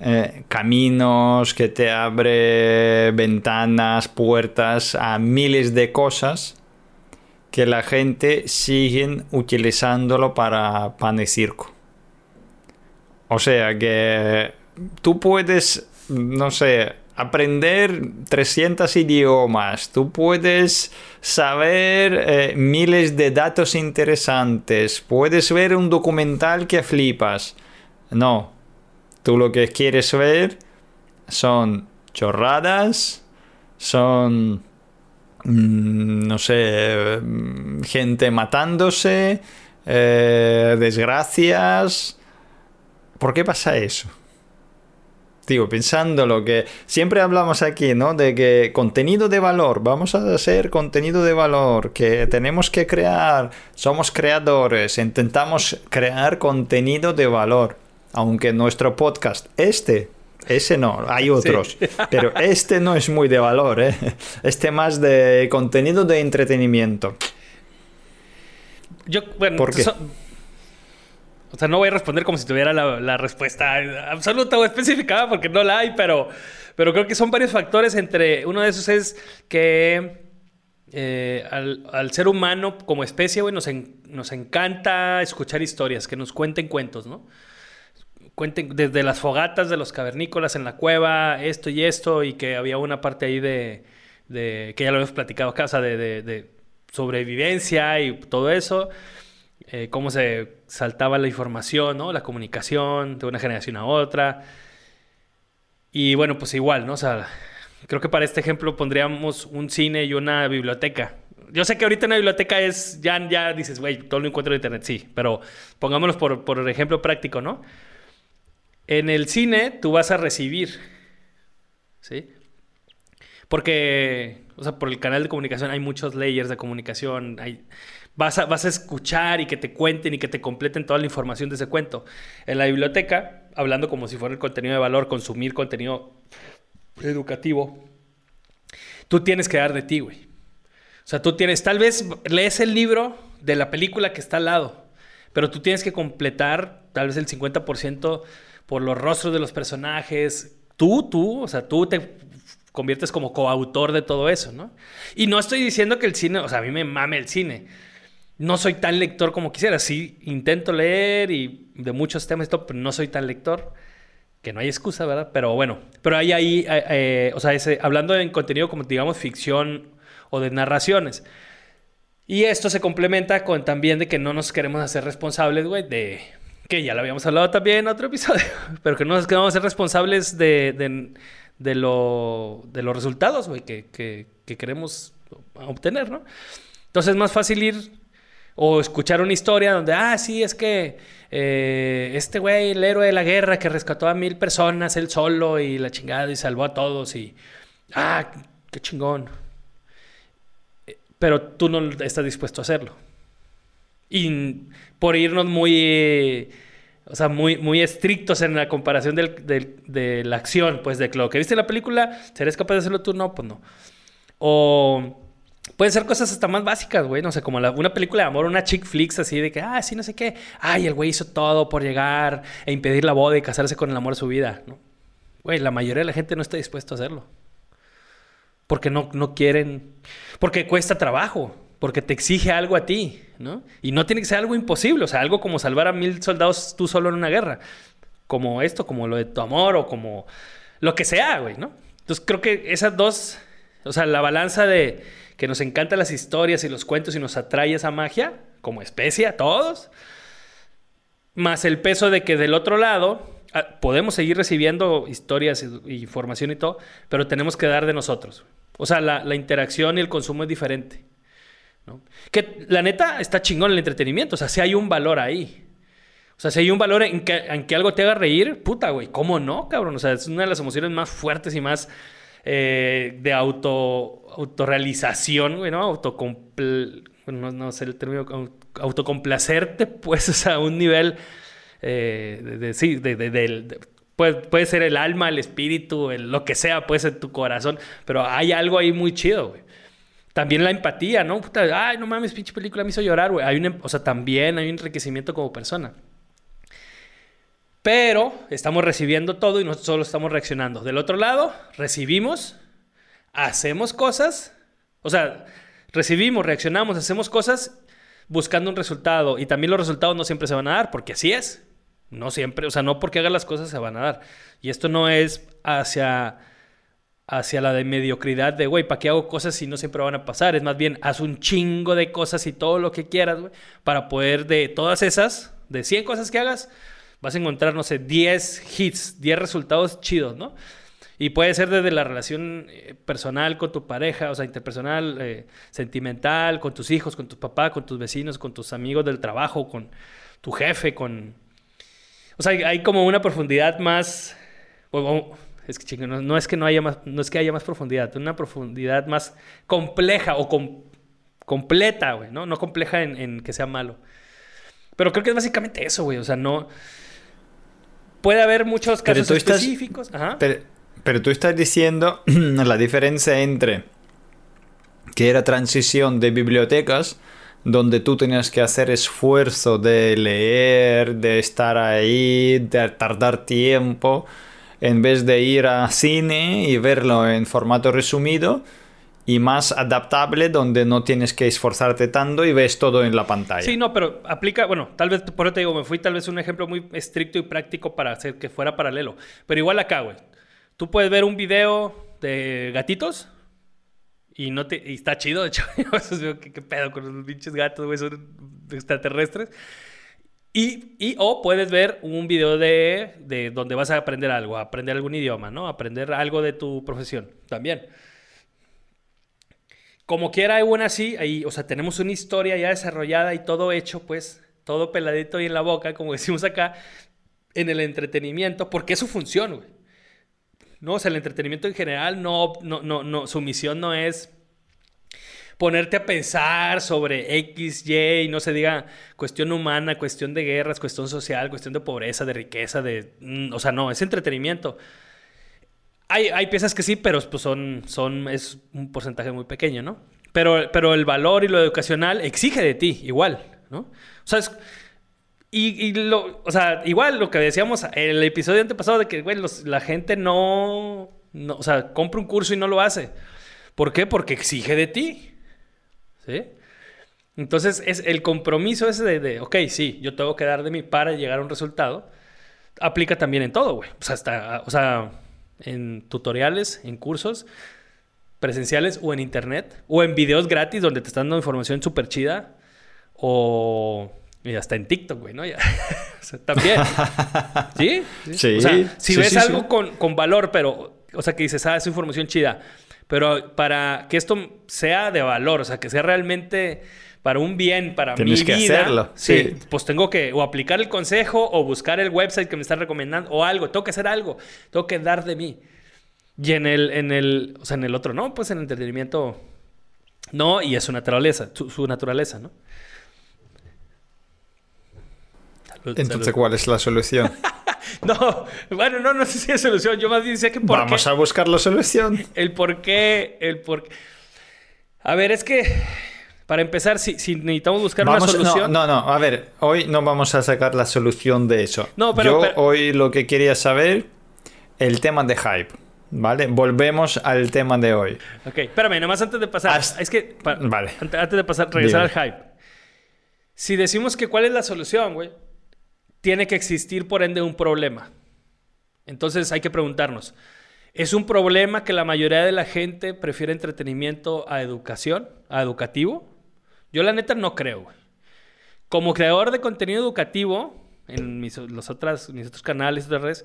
Speaker 1: eh, caminos, que te abre ventanas, puertas a miles de cosas que la gente sigue utilizándolo para pan circo. O sea que tú puedes, no sé, aprender 300 idiomas, tú puedes saber eh, miles de datos interesantes, puedes ver un documental que flipas. No, tú lo que quieres ver son chorradas, son mm, no sé, gente matándose, eh, desgracias. ¿Por qué pasa eso? Digo, pensando lo que siempre hablamos aquí, ¿no? De que contenido de valor, vamos a hacer contenido de valor, que tenemos que crear, somos creadores, intentamos crear contenido de valor. Aunque nuestro podcast, este, ese no, hay otros, sí. pero este no es muy de valor, ¿eh? Este más de contenido de entretenimiento.
Speaker 2: Yo, bueno,
Speaker 1: ¿Por qué?
Speaker 2: So, o sea, no voy a responder como si tuviera la, la, respuesta absoluta o específica, porque no la hay, pero, pero creo que son varios factores. Entre uno de esos es que eh, al, al, ser humano como especie, güey, nos, en, nos encanta escuchar historias, que nos cuenten cuentos, ¿no? Cuenten desde las fogatas de los cavernícolas en la cueva, esto y esto, y que había una parte ahí de, que ya lo hemos platicado acá, o sea, de sobrevivencia y todo eso eh, cómo se saltaba la información, ¿no? La comunicación de una generación a otra. Y bueno, pues igual, ¿no? O sea, creo que para este ejemplo pondríamos un cine y una biblioteca. Yo sé que ahorita una biblioteca es, ya, ya dices, güey, todo lo encuentro en internet, sí, pero pongámonos por, por ejemplo práctico, ¿no? En el cine tú vas a recibir, ¿sí? Porque, o sea, por el canal de comunicación hay muchos layers de comunicación, hay vas a, vas a escuchar y que te cuenten y que te completen toda la información de ese cuento. En la biblioteca, hablando como si fuera el contenido de valor, consumir contenido educativo, tú tienes que dar de ti, güey. O sea, tú tienes, tal vez lees el libro de la película que está al lado, pero tú tienes que completar tal vez el 50% por los rostros de los personajes. Tú, tú, o sea, tú te conviertes como coautor de todo eso, ¿no? Y no estoy diciendo que el cine, o sea, a mí me mame el cine no soy tan lector como quisiera. Sí, intento leer y de muchos temas, esto, pero no soy tan lector. Que no hay excusa, ¿verdad? Pero bueno, pero hay ahí, eh, eh, o sea, ese, hablando en contenido como digamos ficción o de narraciones. Y esto se complementa con también de que no nos queremos hacer responsables, güey, de, que ya lo habíamos hablado también en otro episodio, (laughs) pero que no es que vamos a ser responsables de, de, de, lo, de los resultados, güey, que, que, que queremos obtener, ¿no? Entonces es más fácil ir o escuchar una historia donde, ah, sí, es que eh, este güey, el héroe de la guerra que rescató a mil personas él solo y la chingada y salvó a todos y, ah, qué chingón. Pero tú no estás dispuesto a hacerlo. Y por irnos muy, o sea, muy, muy estrictos en la comparación de la acción, pues de lo que viste en la película, ¿serás capaz de hacerlo tú? No, pues no. O Pueden ser cosas hasta más básicas, güey. No sé, como una película de amor, una chick flicks así de que, ah, sí, no sé qué. Ay, el güey hizo todo por llegar e impedir la boda y casarse con el amor de su vida. Güey, la mayoría de la gente no está dispuesto a hacerlo. Porque no, no quieren. Porque cuesta trabajo. Porque te exige algo a ti, ¿no? Y no tiene que ser algo imposible. O sea, algo como salvar a mil soldados tú solo en una guerra. Como esto, como lo de tu amor o como lo que sea, güey, ¿no? Entonces creo que esas dos. O sea, la balanza de que nos encantan las historias y los cuentos y nos atrae esa magia, como especie a todos, más el peso de que del otro lado ah, podemos seguir recibiendo historias e información y todo, pero tenemos que dar de nosotros. O sea, la, interacción y el consumo es diferente. Que la neta está chingón el entretenimiento, o sea, si hay un valor ahí. O sea, si hay un valor en que, en que algo te haga reír, puta, güey, ¿cómo no, cabrón? O sea, es una de las emociones más fuertes y más eh, de auto, autorrealización, güey, ¿no? no, no, sé el término, autocomplacerte, pues, (laughs) a un nivel eh, de, sí, de, puede, ser el alma, el espíritu, lo que sea, puede ser tu corazón, pero hay algo ahí muy chido, güey. También la empatía, ¿no? ay, no mames, pinche película me hizo llorar, güey. Hay un, o sea, también hay un enriquecimiento como persona. Pero estamos recibiendo todo y nosotros solo estamos reaccionando. Del otro lado, recibimos, hacemos cosas, o sea, recibimos, reaccionamos, hacemos cosas buscando un resultado. Y también los resultados no siempre se van a dar, porque así es. No siempre, o sea, no porque hagas las cosas se van a dar. Y esto no es hacia, hacia la de mediocridad de, güey, ¿para qué hago cosas si no siempre van a pasar? Es más bien, haz un chingo de cosas y todo lo que quieras, güey, para poder de todas esas, de 100 cosas que hagas, vas a encontrar, no sé, 10 hits, 10 resultados chidos, ¿no? Y puede ser desde la relación eh, personal con tu pareja, o sea, interpersonal, eh, sentimental, con tus hijos, con tu papá, con tus vecinos, con tus amigos del trabajo, con tu jefe, con... O sea, hay, como una profundidad más... es que no, es que no haya más, no es que haya más profundidad, una profundidad más compleja o completa, güey, ¿no? No compleja en, en que sea malo. Pero creo que es básicamente eso, güey. O sea, no puede haber muchos casos específicos.
Speaker 1: Pero, tú estás diciendo (clears throat) la diferencia entre que era transición de bibliotecas, donde tú tenías que hacer esfuerzo de leer, de estar ahí, de tardar tiempo, en vez de ir a cine y verlo en formato resumido y más adaptable donde no tienes que esforzarte tanto y ves todo en la pantalla.
Speaker 2: Sí, no, pero aplica, bueno, tal vez, por eso te digo, me fui tal vez un ejemplo muy estricto y práctico para hacer que fuera paralelo. Pero igual acá, güey. Tú puedes ver un video de gatitos y no te y está chido, de hecho. (laughs) ¿Qué, ¿Qué, pedo con los pinches gatos, güey? Son extraterrestres. Y, o puedes ver un video de, de donde vas a aprender algo, aprender algún idioma, ¿no? Aprender algo de tu profesión también. Como quiera, aún así, ahí, o sea, tenemos una historia ya desarrollada y todo hecho, pues, todo peladito y en la boca, como (laughs) decimos acá, en el entretenimiento, porque es su función, güey. No, o sea, el entretenimiento en general, no, no, no, no, su misión no es ponerte a pensar sobre X, Y, y no se diga cuestión humana, cuestión de guerras, cuestión social, cuestión de pobreza, de riqueza, de... Mm, o sea, no, es entretenimiento. Hay, piezas que sí, pero pues son, son, es un porcentaje muy pequeño, ¿no? Pero, pero el valor y lo educacional exige de ti, igual, ¿no? O sea, y, lo, o sea, igual lo que decíamos en el episodio antepasado de que, güey, la gente no, no, o sea, compra un curso y no lo hace. ¿Por qué? Porque exige de ti, ¿sí? Entonces, es el compromiso ese de, de, ok, sí, yo tengo que dar de mí para llegar a un resultado, aplica también en todo, güey. O sea, hasta, o sea, en tutoriales, en cursos presenciales o en internet, o en videos gratis donde te están dando información súper chida, o, Y hasta en TikTok, güey, ¿no? Ya. (laughs) o sea, también. (laughs) ¿Sí?
Speaker 1: Sí.
Speaker 2: O sea, si
Speaker 1: Sí,
Speaker 2: ves
Speaker 1: sí,
Speaker 2: algo
Speaker 1: sí.
Speaker 2: Con, con valor, pero, o sea, que dices, ah, es información chida. Pero para que esto sea de valor, o sea, que sea realmente para un bien, para
Speaker 1: Tienes
Speaker 2: mi
Speaker 1: que
Speaker 2: vida.
Speaker 1: hacerlo,
Speaker 2: Sí,
Speaker 1: sí.
Speaker 2: Pues tengo que o aplicar el consejo o buscar el website que me está recomendando o algo. Tengo que hacer algo. Tengo que dar de mí. Y en el, en el, o sea, en el otro, no, pues en el entretenimiento, no, y es su naturaleza, su, su naturaleza, ¿no? Salud,
Speaker 1: Entonces,
Speaker 2: salud.
Speaker 1: ¿cuál es la solución? (laughs) (laughs)
Speaker 2: No, bueno, no, no sé si hay solución. Yo más bien sé que por
Speaker 1: Vamos
Speaker 2: qué,
Speaker 1: a buscar la solución.
Speaker 2: el por qué, el por qué. A ver, es que para empezar, si, si necesitamos buscar
Speaker 1: Vamos,
Speaker 2: una solución.
Speaker 1: No, no, no, a ver, hoy no vamos a sacar la solución de eso.
Speaker 2: No, pero-
Speaker 1: Yo
Speaker 2: pero-
Speaker 1: hoy lo que quería saber, el tema de hype, ¿vale? Volvemos al tema de hoy.
Speaker 2: Ok, espérame, nomás antes de pasar. Es que,
Speaker 1: Vale.
Speaker 2: ante- antes de pasar, regresar
Speaker 1: Dime.
Speaker 2: al hype. Si decimos que cuál es la solución, güey, tiene que existir por ende un problema. Entonces hay que preguntarnos, ¿es un problema que la mayoría de la gente prefiere entretenimiento a educación, a educativo? Yo la neta no creo. Como creador de contenido educativo, en mis, los otras, mis otros canales, otras redes,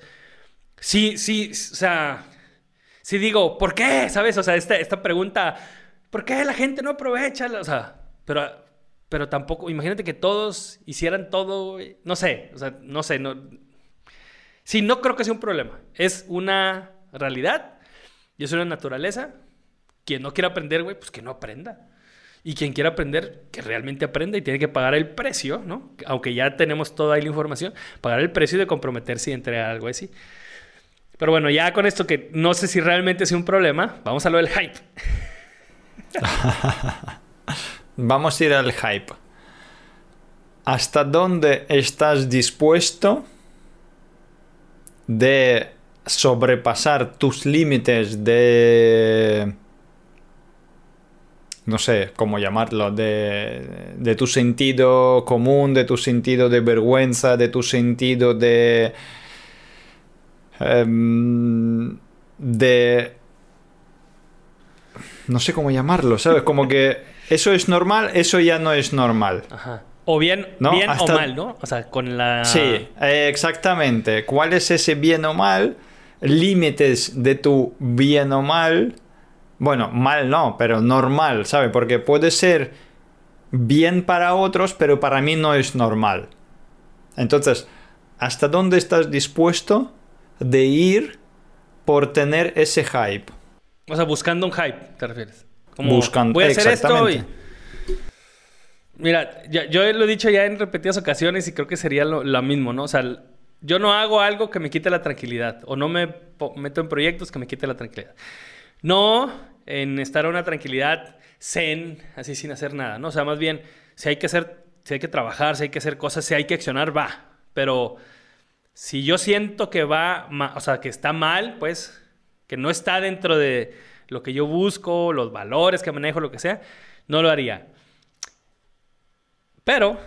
Speaker 2: sí, sí, o sea, sí digo, ¿por qué? ¿Sabes? O sea, esta, esta pregunta, ¿por qué la gente no aprovecha? O sea, pero, pero tampoco, imagínate que todos hicieran todo, no sé, o sea, no sé, no. Sí, no creo que sea un problema. Es una realidad y es una naturaleza. Quien no quiera aprender, güey, pues que no aprenda. Y quien quiera aprender, que realmente aprenda y tiene que pagar el precio, ¿no? Aunque ya tenemos toda ahí la información, pagar el precio de comprometerse y entregar algo así. Pero bueno, ya con esto que no sé si realmente es un problema, vamos a lo del hype. (laughs)
Speaker 1: Vamos a ir al hype. ¿Hasta dónde estás dispuesto de sobrepasar tus límites de... no sé cómo llamarlo, de, de tu sentido común, de tu sentido de vergüenza, de tu sentido de... em, de... No sé cómo llamarlo, ¿sabes? Como que eso es normal, eso ya no es normal.
Speaker 2: Ajá. O bien,
Speaker 1: No,
Speaker 2: bien
Speaker 1: hasta-
Speaker 2: o mal, ¿no? O sea, con la...
Speaker 1: Sí, exactamente. ¿Cuál es ese bien o mal? Límites de tu bien o mal. Bueno, mal no, pero normal, ¿sabes? Porque puede ser bien para otros, pero para mí no es normal. Entonces, ¿hasta dónde estás dispuesto de ir por tener ese hype?
Speaker 2: O sea, buscando un hype, ¿te refieres?
Speaker 1: Buscando-
Speaker 2: voy a hacer esto y...
Speaker 1: exactamente.
Speaker 2: Mira, yo lo he dicho ya en repetidas ocasiones y creo que sería lo, lo mismo, ¿no? O sea, yo no hago algo que me quite la tranquilidad o no me meto en proyectos que me quite la tranquilidad. No en estar a una tranquilidad zen, así sin hacer nada, ¿no? O sea, más bien, si hay que hacer, si hay que trabajar, si hay que hacer cosas, si hay que accionar, va. Pero si yo siento que va, o sea, que está mal, pues, que no está dentro de lo que yo busco, los valores que manejo, lo que sea, no lo haría. Pero,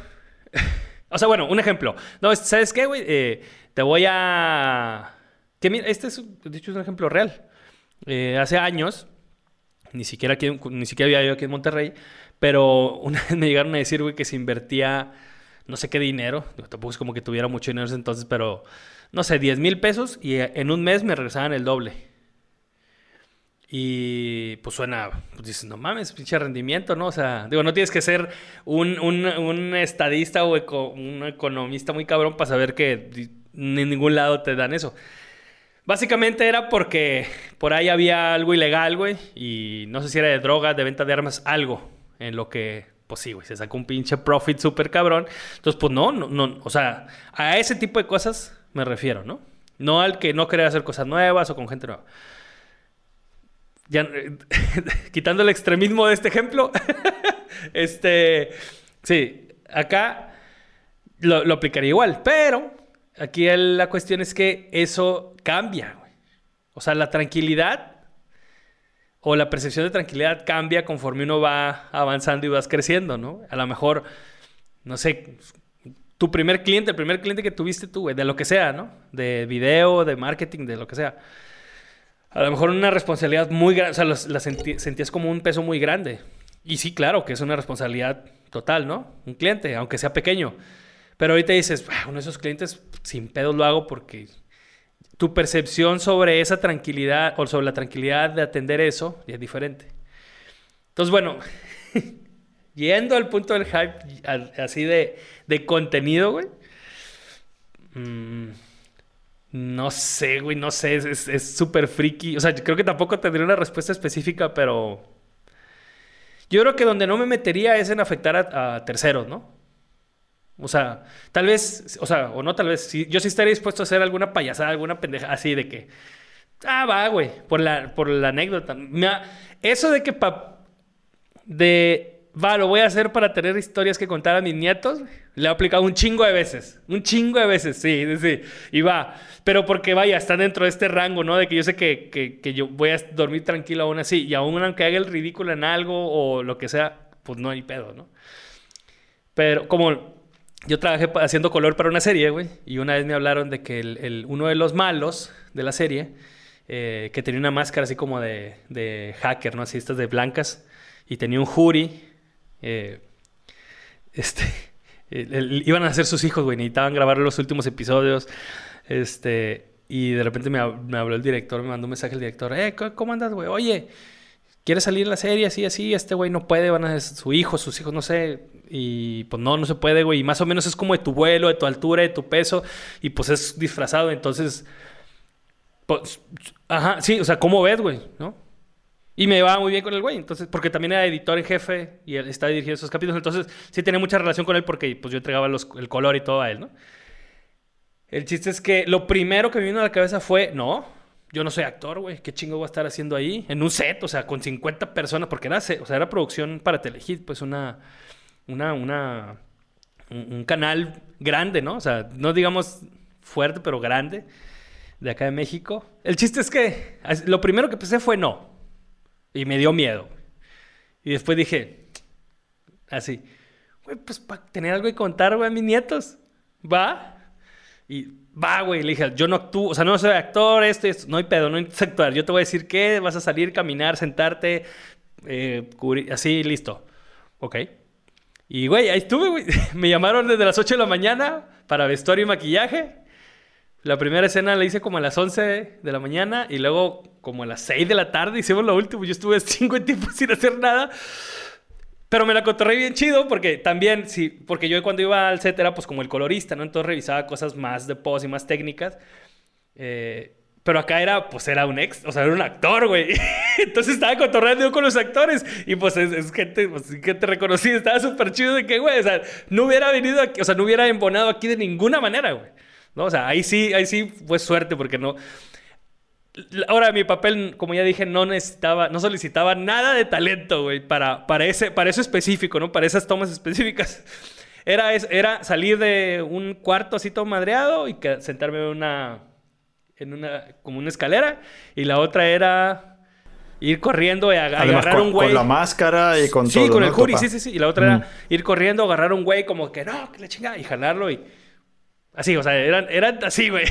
Speaker 2: (laughs) o sea, bueno, un ejemplo. No, ¿sabes qué, güey? Eh, te voy a... Este es, de hecho, es un ejemplo real. Eh, hace años, ni siquiera, aquí, ni siquiera había yo aquí en Monterrey, pero (laughs) me llegaron a decir, güey, que se invertía no sé qué dinero. Tampoco es como que tuviera mucho dinero entonces, pero no sé, 10 mil pesos y en un mes me regresaban el doble. Y pues suena, pues dices, no mames, pinche rendimiento, ¿no? O sea, digo, no tienes que ser un, un- estadista o eco- un economista muy cabrón para saber que en ningún lado te dan eso. Básicamente era porque por ahí había algo ilegal, güey, y no sé si era de droga, de venta de armas, algo en lo que, pues sí, güey, se sacó un pinche profit súper cabrón. Entonces, pues no, no, no, o sea, a ese tipo de cosas me refiero, ¿no? No al que no quiere hacer cosas nuevas o con gente nueva. Ya, eh, (laughs) quitando el extremismo de este ejemplo, (laughs) este, sí, acá lo, lo aplicaría igual, pero aquí la cuestión es que eso cambia. O sea, la tranquilidad o la percepción de tranquilidad cambia conforme uno va avanzando y vas creciendo, ¿no? A lo mejor, no sé, tu primer cliente, el primer cliente que tuviste tú, güey, de lo que sea, ¿no? De video, de marketing, de lo que sea. A lo mejor una responsabilidad muy grande, o sea, la sentías como un peso muy grande. Y sí, claro, que es una responsabilidad total, ¿no? Un cliente, aunque sea pequeño. Pero ahorita dices, ah, uno de esos clientes sin pedos lo hago porque tu percepción sobre esa tranquilidad o sobre la tranquilidad de atender eso es diferente. Entonces, bueno, (laughs) yendo al punto del hype, así de, de contenido, güey. Mm, no sé, güey, no sé, es súper friki. O sea, creo que tampoco tendría una respuesta específica, pero yo creo que donde no me metería es en afectar a terceros, ¿no? O sea, tal vez, o sea, o no tal vez, yo sí estaría dispuesto a hacer alguna payasada, alguna pendeja así de que, ah, va, güey, por la, por la anécdota. eso de que, pa, de, va, lo voy a hacer para tener historias que contar a mis nietos, le he aplicado un chingo de veces, un chingo de veces, sí, sí, y va, pero porque vaya, está dentro de este rango, ¿no? De que yo sé que, que, que yo voy a dormir tranquilo aún así, y aún aunque haga el ridículo en algo o lo que sea, pues no hay pedo, ¿no? Pero como yo trabajé haciendo color para una serie, güey, y una vez me hablaron de que el, uno de los malos de la serie, eh, que tenía una máscara así como de, de, hacker, ¿no? Así estas de blancas, y tenía un jury, eh, (laughs) este, iban a ser sus hijos, güey, necesitaban grabar los últimos episodios, este, y de repente me, habló el director, me mandó un mensaje el director, eh, ¿cómo andas, güey? Oye, quiere salir en la serie así, así, este güey no puede, van a ser su hijo, sus hijos, no sé. Y pues no, no se puede, güey. Y más o menos es como de tu vuelo, de tu altura, de tu peso. Y pues es disfrazado, entonces... Pues, ajá, sí, o sea, ¿cómo ves, güey? ¿No? Y me va muy bien con el güey, entonces, porque también era editor en jefe y él estaba dirigiendo esos capítulos, entonces sí tenía mucha relación con él porque pues yo entregaba el color y todo a él, ¿no? El chiste es que lo primero que me vino a la cabeza fue, no, yo no soy actor, güey. ¿Qué chingo voy a estar haciendo ahí? En un set, o sea, con 50 personas, porque era, o sea, era producción para Telehit, pues una, una, una, un, canal grande, ¿no? O sea, no digamos fuerte, pero grande, de acá de México. El chiste es que lo primero que pensé fue no. Y me dio miedo. Y después dije, así, güey, pues para tener algo que contar, güey, a mis nietos. ¿Va? Y va, güey, le dije, yo no actúo, o sea, no soy actor, esto, esto, no hay pedo, no hay actuar. Yo te voy a decir qué, vas a salir, caminar, sentarte, eh, cubrir, así, listo. Ok. Y, güey, ahí estuve, güey. (laughs) Me llamaron desde las 8 de la mañana para vestuario y maquillaje. La primera escena la hice como a las 11 de la mañana y luego como a las 6 de la tarde hicimos la última. Yo estuve (laughs) cinco tiempo sin hacer nada. Pero me la cotorré bien chido porque también, sí, porque yo cuando iba al set era pues como el colorista, ¿no? Entonces revisaba cosas más de pose y más técnicas. Eh, pero acá era, pues era un ex, o sea, era un actor, güey. (laughs) Entonces estaba cotorreando con los actores y pues es, gente, pues, que te reconocí, estaba súper chido de que, güey, o sea, no hubiera venido aquí, o sea, no hubiera embonado aquí de ninguna manera, güey. ¿No? O sea, ahí sí, ahí sí fue suerte porque no, Ahora, mi papel, como ya dije, no necesitaba, no solicitaba nada de talento, güey, para, para, ese, para eso específico, ¿no? Para esas tomas específicas. (laughs) Era, era salir de un cuarto así todo madreado y sentarme en una, en una, como una escalera. Y la otra era ir corriendo y agarrar un güey.
Speaker 1: Con la máscara y con todo.
Speaker 2: Sí, con el jury, sí, sí, sí. Y la otra era mm. ir corriendo, agarrar un güey como que no, que la chingada, y jalarlo y. Así, o sea, eran, eran así, güey.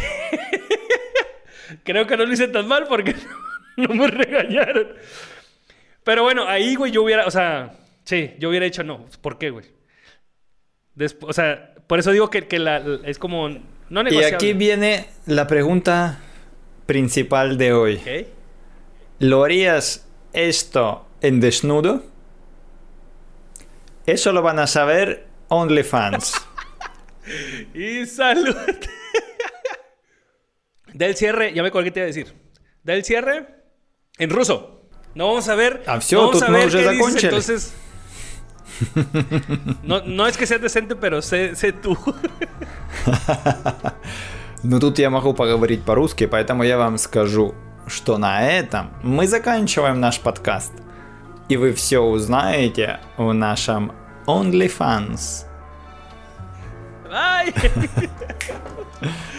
Speaker 2: (laughs) Creo que no lo hice tan mal porque (laughs) no, me regañaron. Pero bueno, ahí, güey, yo hubiera, o sea, sí, yo hubiera dicho no. ¿Por qué, güey? o sea, por eso digo que, que la, es como no negociable.
Speaker 1: Y aquí viene la pregunta principal de hoy. ¿Lo harías esto en desnudo? Eso lo van a saber OnlyFans. (laughs)
Speaker 2: y salud. Del cierre, ya me acuerdo qué te iba a decir. Del cierre en ruso. No vamos a ver.
Speaker 1: Ah, no vamos a ver qué
Speaker 2: dices, entonces. No, no es que seas decente, pero sé, sé tú.
Speaker 1: Ну тут я могу поговорить по-русски, поэтому я вам скажу, что на этом мы заканчиваем наш подкаст. И вы все узнаете в нашем OnlyFans.
Speaker 2: Bye! (laughs)